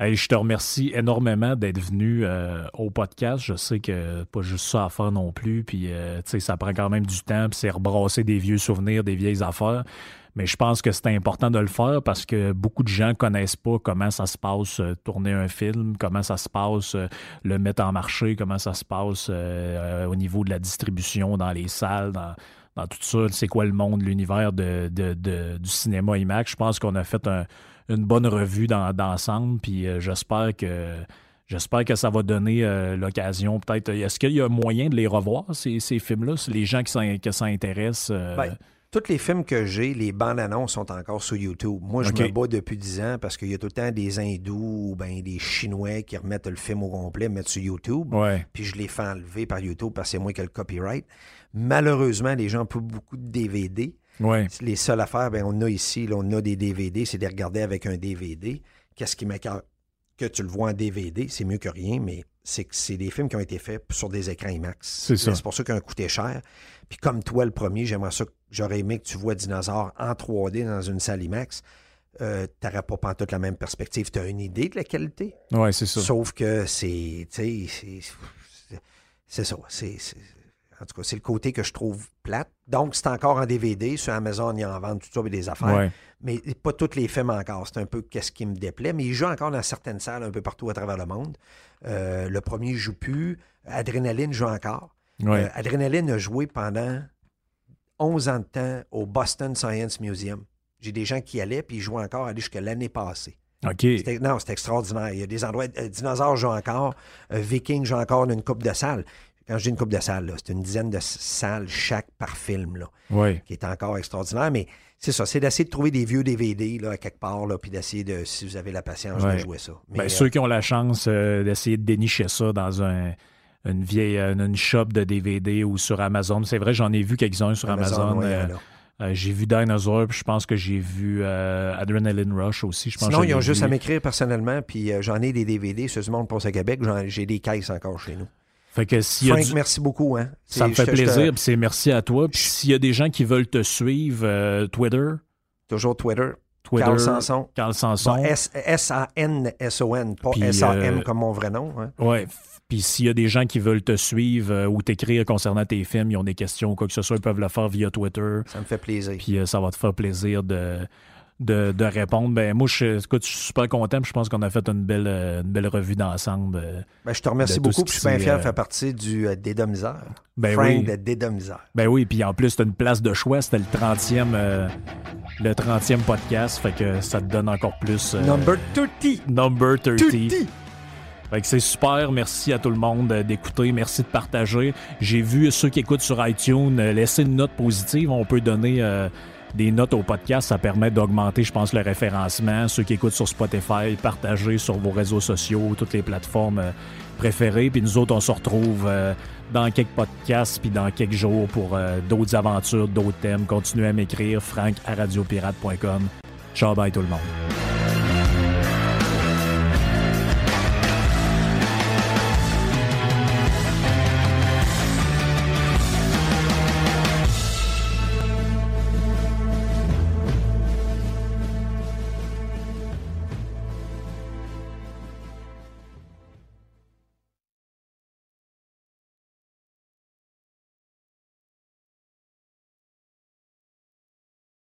je te remercie énormément d'être venu euh, au podcast. Je sais que pas juste ça à faire non plus. Puis, euh, ça prend quand même du temps. Puis, c'est rebrasser des vieux souvenirs, des vieilles affaires. Mais je pense que c'est important de le faire parce que beaucoup de gens connaissent pas comment ça se passe euh, tourner un film, comment ça se passe le mettre en marché, comment ça se passe au niveau de la distribution dans les salles, dans, tout ça, c'est quoi le monde, l'univers de, du cinéma IMAX? Je pense qu'on a fait une bonne revue d'ensemble, puis euh, j'espère que j'espère que ça va donner euh, l'occasion, peut-être. Est-ce qu'il y a moyen de les revoir, ces, films-là, les gens qui ça intéresse? Euh? Tous les films que j'ai, les bandes annonces sont encore sur YouTube. Moi, je me bats depuis 10 ans parce qu'il y a tout le temps des hindous ou ben, des chinois qui remettent le film au complet, mettent sur YouTube. Puis je les fais enlever par YouTube parce que c'est moi qui ai le copyright. Malheureusement, les gens ont beaucoup de DVD. Les seules affaires, ben, on a ici, on a des DVD, c'est de regarder avec un DVD. Qu'est-ce qui m'écarte? Que tu le vois en DVD, c'est mieux que rien, mais c'est que c'est des films qui ont été faits sur des écrans IMAX. C'est ça. C'est pour ça qu'ils ont coûté cher. Puis comme toi, le premier, j'aimerais ça, j'aurais aimé que tu vois Dinosaure en 3D dans une salle IMAX. Euh, tu n'aurais pas toute la même perspective. Tu as une idée de la qualité? Oui, c'est ça. Sauf que c'est. C'est ça. C'est en tout cas, c'est le côté que je trouve plate. Donc, c'est encore en DVD. Sur Amazon, il y en vend tout ça, des affaires. Mais pas toutes les films encore. C'est un peu qu'est-ce qui me déplaît. Mais il joue encore dans certaines salles un peu partout à travers le monde. Euh, le premier ne joue plus. Adrénaline joue encore. Euh, Adrénaline a joué pendant 11 ans de temps au Boston Science Museum. J'ai des gens qui allaient, puis ils jouent encore, aller jusqu'à l'année passée. OK. Non, c'est extraordinaire. Il y a des endroits. Euh, dinosaures jouent encore. Vikings jouent encore dans une coupe de salles. Quand je dis une coupe de salles, c'est une dizaine de salles chaque par film, là, qui est encore extraordinaire. Mais c'est ça, c'est d'essayer de trouver des vieux DVD là, à quelque part, là, puis d'essayer de, si vous avez la patience, de jouer ça. Ben, ceux qui ont la chance euh, d'essayer de dénicher ça dans un, une vieille une shop de DVD ou sur Amazon, c'est vrai, j'en ai vu quelques-uns sur Amazon. Euh, euh, j'ai vu Dinosaur, puis je pense que j'ai vu Adrenaline Rush aussi. Je pense Sinon, ils ont juste à m'écrire personnellement, puis j'en ai des DVD ce monde pour ce Québec. J'ai des caisses encore chez nous. Fait que Frank, merci beaucoup. Hein. Ça me fait plaisir, puis c'est merci à toi. Puis s'il y a des gens qui veulent te suivre, euh, Twitter? Toujours Twitter. Twitter. Carl Sanson. Carl Sanson. S-A-N-S-O-N, pas S-A-M comme mon vrai nom. Hein. Ouais. Puis s'il y a des gens qui veulent te suivre euh, ou t'écrire concernant tes films, ils ont des questions ou quoi que ce soit, ils peuvent le faire via Twitter. Ça me fait plaisir. Puis euh, ça va te faire plaisir de de, répondre. Ben, moi, je, écoute, je suis super content. Je pense qu'on a fait une belle, une belle revue d'ensemble. Euh, ben, je te remercie beaucoup. je suis bien fier de faire partie du euh, Dédomiseur. Ben Frank oui. de Dédomiseur. Ben oui, puis en plus, tu as une place de choix. C'était le 30e, euh, le 30e podcast. Fait que ça te donne encore plus. Number 30. Number 30. 30. C'est super. Merci à tout le monde d'écouter. Merci de partager. J'ai vu ceux qui écoutent sur iTunes laisser une note positive. On peut donner des notes au podcast, ça permet d'augmenter, je pense, le référencement. Ceux qui écoutent sur Spotify, partagez sur vos réseaux sociaux, toutes les plateformes euh, préférées. Puis nous autres, on se retrouve euh, dans quelques podcasts, puis dans quelques jours pour euh, d'autres aventures, d'autres thèmes. Continuez à m'écrire, frank à radiopirate.com. Ciao, bye tout le monde.